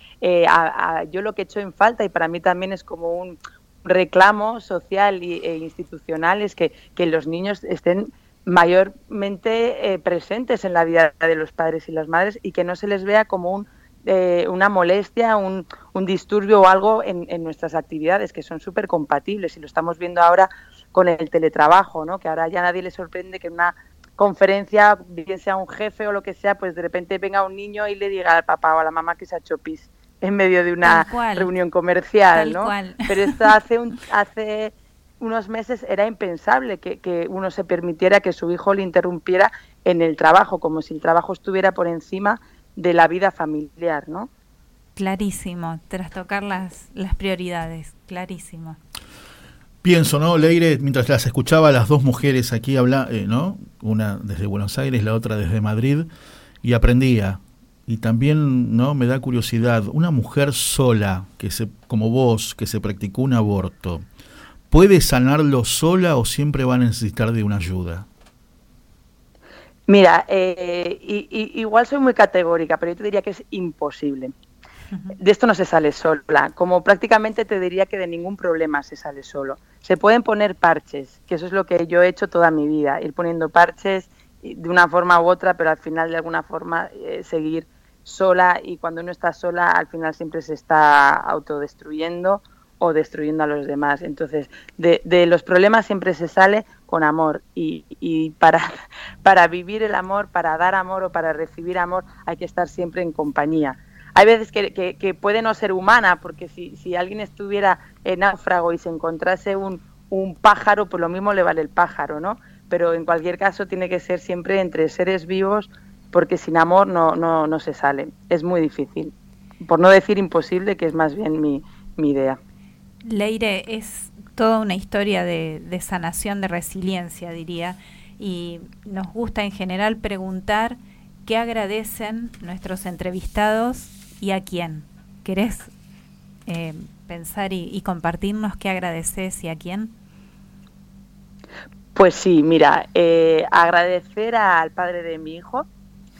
yo lo que he hecho en falta, y para mí también es como un reclamo social e institucional, es que, los niños estén mayormente eh, presentes en la vida de los padres y las madres y que no se les vea como un, eh, una molestia, un, un, disturbio o algo en, en nuestras actividades, que son súper compatibles y lo estamos viendo ahora con el teletrabajo, ¿no? que ahora ya nadie le sorprende que una conferencia, bien sea un jefe o lo que sea, pues de repente venga un niño y le diga al papá o a la mamá que se ha hecho pis en medio de una reunión comercial, ¿no? Pero esto hace un, hace unos meses era impensable que, uno se permitiera que su hijo le interrumpiera en el trabajo, como si el trabajo estuviera por encima de la vida familiar, ¿no? Clarísimo, tras tocar las, las prioridades, clarísimo. Pienso, ¿no, Leire? Mientras las escuchaba las dos mujeres aquí hablar, eh, ¿no? Una desde Buenos Aires, la otra desde Madrid, y aprendía. Y también, ¿no? Me da curiosidad, una mujer sola, que se, como vos, que se practicó un aborto, ¿Puede sanarlo sola o siempre va a necesitar de una ayuda? Mira, eh, igual soy muy categórica, pero yo te diría que es imposible. De esto no se sale sola. Como prácticamente te diría que de ningún problema se sale solo. Se pueden poner parches, que eso es lo que yo he hecho toda mi vida, ir poniendo parches de una forma u otra, pero al final de alguna forma eh, seguir sola y cuando uno está sola al final siempre se está autodestruyendo o destruyendo a los demás. Entonces, de, los problemas siempre se sale con amor y, y, para, para vivir el amor, para dar amor o para recibir amor, hay que estar siempre en compañía. Hay veces que, que, puede no ser humana, porque si, si alguien estuviera en náufrago y se encontrase un, un pájaro, pues lo mismo le vale el pájaro, ¿no? Pero en cualquier caso tiene que ser siempre entre seres vivos, porque sin amor no, no, no se sale. Es muy difícil. Por no decir imposible, que es más bien mi, mi idea. Leire, es toda una historia de, sanación, de resiliencia, diría, y nos gusta en general preguntar qué agradecen nuestros entrevistados y a quién. ¿Querés eh, pensar y, compartirnos qué agradeces y a quién? Pues sí, mira, eh, agradecer al padre de mi hijo,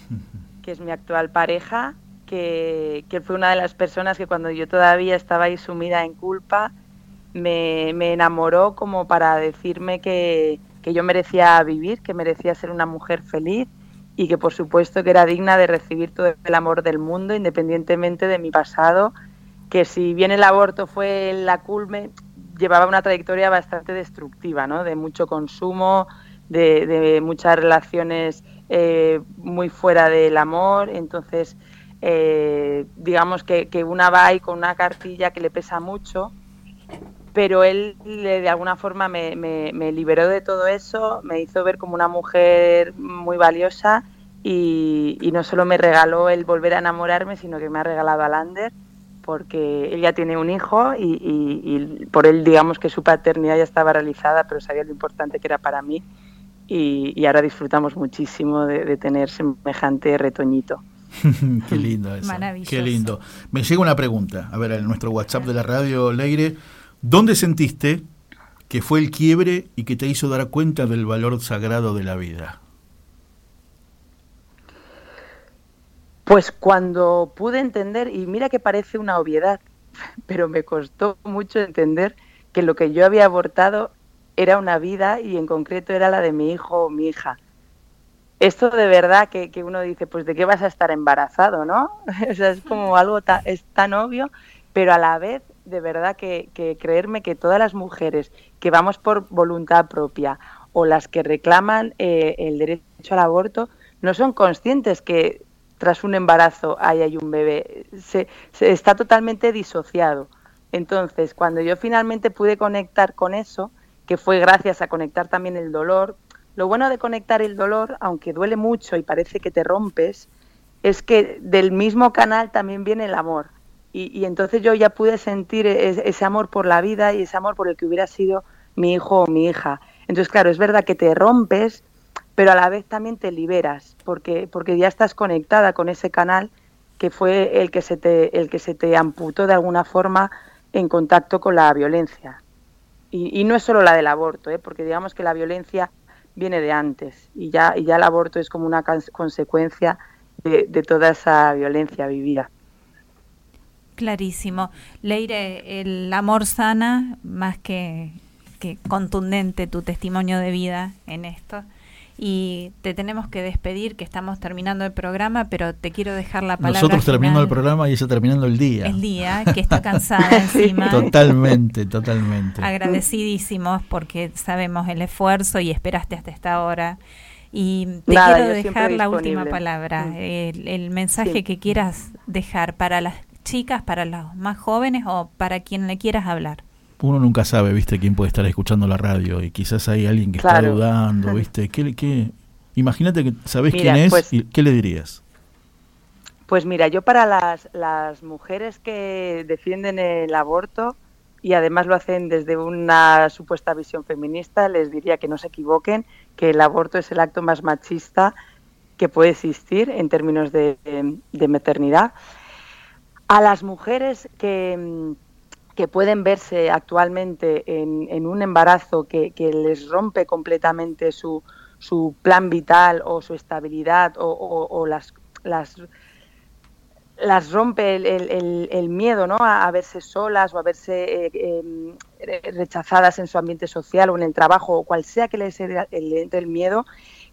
que es mi actual pareja, que, fue una de las personas que cuando yo todavía estaba ahí sumida en culpa, me, enamoró como para decirme que, yo merecía vivir, que merecía ser una mujer feliz y que por supuesto que era digna de recibir todo el amor del mundo independientemente de mi pasado, que si bien el aborto fue la culme, llevaba una trayectoria bastante destructiva, ¿no? de mucho consumo, de, muchas relaciones eh, muy fuera del amor, entonces eh, digamos que, una va ahí con una cartilla que le pesa mucho, pero él de alguna forma me, me, liberó de todo eso, me hizo ver como una mujer muy valiosa y, no solo me regaló el volver a enamorarme, sino que me ha regalado a Lander porque él ya tiene un hijo y, por él digamos que su paternidad ya estaba realizada, pero sabía lo importante que era para mí y, ahora disfrutamos muchísimo de tener semejante retoñito. Qué lindo eso. Qué lindo. Me llega una pregunta. A ver, en nuestro WhatsApp de la radio, Leire, ¿dónde sentiste que fue el quiebre y que te hizo dar cuenta del valor sagrado de la vida? Pues cuando pude entender, y mira que parece una obviedad, pero me costó mucho entender que lo que yo había abortado era una vida y en concreto era la de mi hijo o mi hija. Esto de verdad que, que uno dice, pues de qué vas a estar embarazado, ¿no? o sea, es como algo es tan obvio, pero a la vez, de verdad que, que creerme que todas las mujeres que vamos por voluntad propia o las que reclaman eh, el derecho al aborto no son conscientes que tras un embarazo ahí hay un bebé. Se está totalmente disociado. Entonces, cuando yo finalmente pude conectar con eso, que fue gracias a conectar también el dolor, lo bueno de conectar el dolor, aunque duele mucho y parece que te rompes, es que del mismo canal también viene el amor. Y, entonces yo ya pude sentir es- ese amor por la vida y ese amor por el que hubiera sido mi hijo o mi hija. Entonces, claro, es verdad que te rompes, pero a la vez también te liberas, porque, porque ya estás conectada con ese canal que fue el que se te, el que se te amputó de alguna forma en contacto con la violencia. Y, y no es solo la del aborto, ¿eh? porque digamos que la violencia viene de antes y ya, y ya el aborto es como una cons- consecuencia de, de toda esa violencia vivida. Clarísimo. Leire, el amor sana, más que, que contundente tu testimonio de vida en esto. Y te tenemos que despedir, que estamos terminando el programa, pero te quiero dejar la palabra. Nosotros terminando el programa y ella terminando el día. El día, que está cansada encima. Totalmente, totalmente. Agradecidísimos porque sabemos el esfuerzo y esperaste hasta esta hora. Y te Nada, quiero dejar la última palabra, Mm. el, el mensaje Sí. que quieras dejar para las chicas, para los más jóvenes o para quien le quieras hablar. Uno nunca sabe, viste, quién puede estar escuchando la radio y quizás hay alguien que está dudando, viste. ¿Qué, qué? Imagínate que sabes Mira, quién es pues- y qué le dirías. Pues mira, yo para las, las mujeres que defienden el aborto y además lo hacen desde una supuesta visión feminista, les diría que no se equivoquen, que el aborto es el acto más machista que puede existir en términos de, de- de maternidad. A las mujeres que, mm, que pueden verse actualmente en, un embarazo que, les rompe completamente su, su plan vital o su estabilidad o, las, las las rompe el, el- miedo ¿no? a, verse solas o a verse eh, eh, rechazadas en su ambiente social o en el trabajo o cual sea que les entre el, miedo,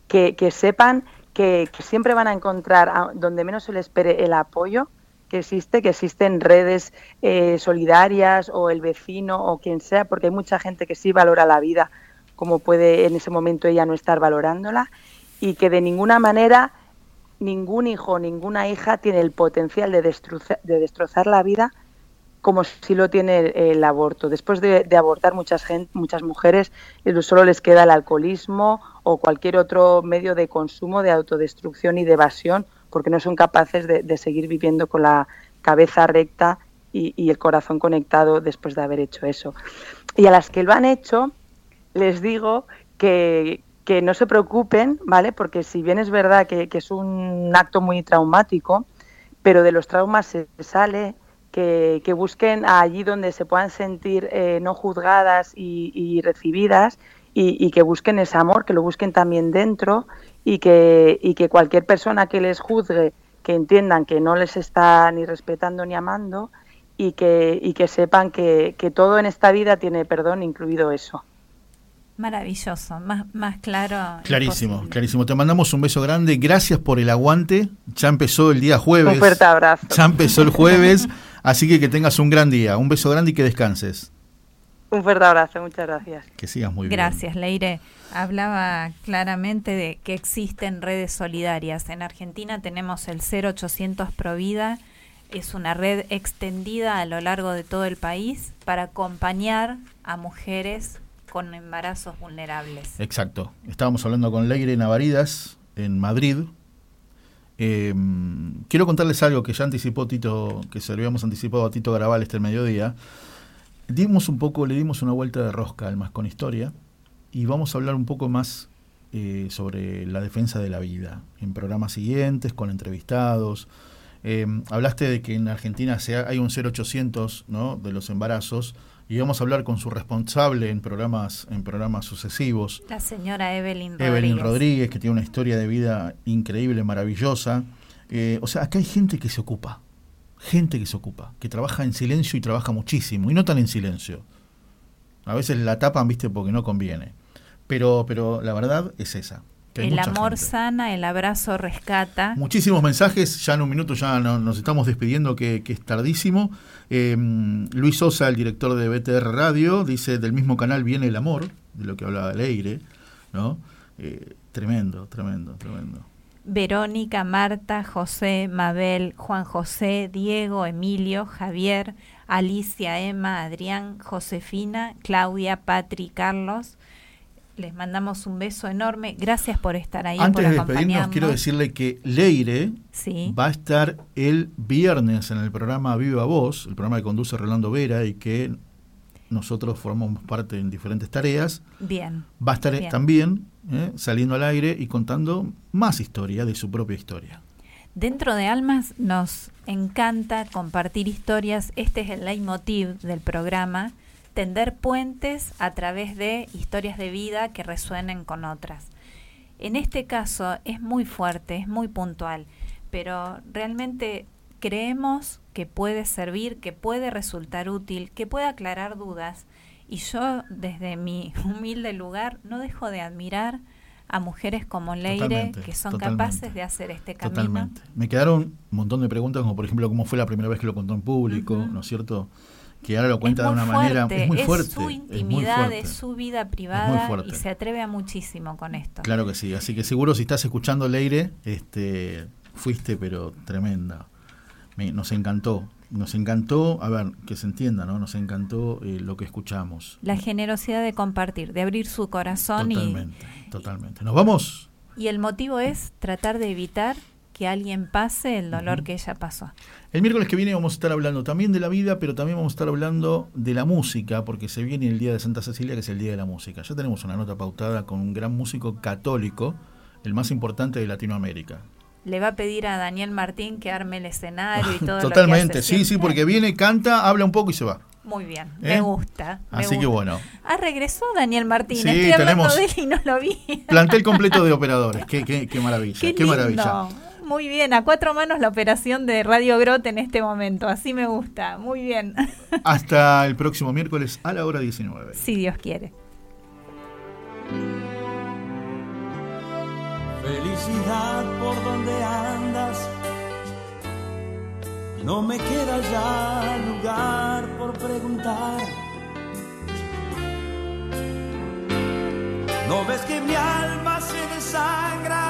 que, que sepan que, que siempre van a encontrar donde menos se les espere el apoyo que existe, que existen redes eh, solidarias o el vecino o quien sea, porque hay mucha gente que sí valora la vida como puede en ese momento ella no estar valorándola y que de ninguna manera ningún hijo o ninguna hija tiene el potencial de, destrozar, de destrozar la vida como si lo tiene el, aborto. Después de, abortar muchas, muchas mujeres eh, solo les queda el alcoholismo o cualquier otro medio de consumo, de autodestrucción y de evasión, porque no son capaces de, seguir viviendo con la cabeza recta y, el corazón conectado después de haber hecho eso. Y a las que lo han hecho, les digo que, que no se preocupen, ¿vale? Porque si bien es verdad que, es un acto muy traumático, pero de los traumas se sale, que, que busquen allí donde se puedan sentir eh, no juzgadas y, recibidas y que busquen ese amor, que lo busquen también dentro y que, y que cualquier persona que les juzgue, que entiendan que no les está ni respetando ni amando y que, y que sepan que, que todo en esta vida tiene perdón, incluido eso. Maravilloso, más, más claro. Clarísimo, imposible. clarísimo. Te mandamos un beso grande. Gracias por el aguante. Ya empezó el día jueves. Un fuerte abrazo. Ya empezó el jueves. así que que tengas un gran día. Un beso grande y que descanses. Un fuerte abrazo, muchas gracias. Que sigas muy bien. Gracias, Leire. Hablaba claramente de que existen redes solidarias. En Argentina tenemos el 0800 Provida. Es una red extendida a lo largo de todo el país para acompañar a mujeres con embarazos vulnerables. Exacto. Estábamos hablando con Leire Navaridas en Madrid. Eh, quiero contarles algo que ya anticipó Tito, que se lo habíamos anticipado a Tito Garabal este mediodía. Dimos un poco, le dimos una vuelta de rosca al más con historia y vamos a hablar un poco más eh, sobre la defensa de la vida en programas siguientes, con entrevistados. Eh, hablaste de que en Argentina se ha- hay un 0800 ¿no? de los embarazos y vamos a hablar con su responsable en programas, en programas sucesivos. La señora Evelyn Rodríguez. Evelyn Rodríguez, que tiene una historia de vida increíble, maravillosa. Eh, o sea, acá hay gente que se ocupa, gente que se ocupa, que trabaja en silencio y trabaja muchísimo, y no tan en silencio. A veces la tapan, viste, porque no conviene. Pero, pero la verdad es esa. que hay El mucha amor gente. sana, el abrazo rescata. Muchísimos mensajes, ya en un minuto ya no- nos estamos despidiendo, que, que es tardísimo. Eh, Luis Sosa, el director de BTR Radio, dice, del mismo canal viene el amor, de lo que hablaba Leire, ¿no? Eh, tremendo, tremendo, tremendo. Verónica, Marta, José, Mabel, Juan José, Diego, Emilio, Javier, Alicia, Emma, Adrián, Josefina, Claudia, Patri, Carlos. Les mandamos un beso enorme. Gracias por estar ahí, Antes por de despedirnos, quiero decirle que Leire Sí. va a estar el viernes en el programa Viva Voz, el programa que conduce Rolando Vera y que nosotros formamos parte en diferentes tareas. Bien. Va a estar Bien. también ¿eh? saliendo al aire y contando más historia de su propia historia. Dentro de Almas nos encanta compartir historias. Este es el leitmotiv del programa. Tender puentes a través de historias de vida que resuenen con otras. En este caso es muy fuerte, es muy puntual, pero realmente creemos que puede servir, que puede resultar útil, que puede aclarar dudas. Y yo, desde mi humilde lugar, no dejo de admirar a mujeres como Leire, Totalmente, que son totalmente. capaces de hacer este camino. Totalmente. Me quedaron un montón de preguntas, como por ejemplo, cómo fue la primera vez que lo contó en público. ¿no es cierto? Que ahora lo cuenta de una manera. Es muy fuerte. su es muy intimidad, fuerte. es su vida privada fuerte. y se atreve a muchísimo con esto. Claro que sí. Así que seguro si estás escuchando Leire, este, fuiste pero tremenda. Me- nos encantó. Nos encantó, a ver, que se entienda, ¿no? Nos encantó eh, lo que escuchamos. La generosidad de compartir, de abrir su corazón y, Totalmente, totalmente. ¿Nos vamos? y el motivo es tratar de evitar que alguien pase el dolor que ella pasó. El miércoles que viene vamos a estar hablando también de la vida, pero también vamos a estar hablando de la música, porque se viene el Día de Santa Cecilia, que es el Día de la Música. Ya tenemos una nota pautada con un gran músico católico, el más importante de Latinoamérica. Le va a pedir a Daniel Martín que arme el escenario y todo Totalmente, lo que hace sí, sí, porque viene, canta, habla un poco y se va. Muy bien, ¿Eh? me gusta. me Así que gusta. bueno, Ah, regresó Daniel Martín. Sí, Estoy hablando tenemos- de él y no lo vi. plantel completo de operadores. Qué, qué, qué maravilla, qué, maravilla. Muy bien, a cuatro manos la operación de Radio Grote en este momento. Así me gusta. Muy bien. Hasta el próximo miércoles a la hora 19. si Dios quiere. Felicidad por donde andas. No me queda ya lugar por preguntar. No ves que mi alma se desangra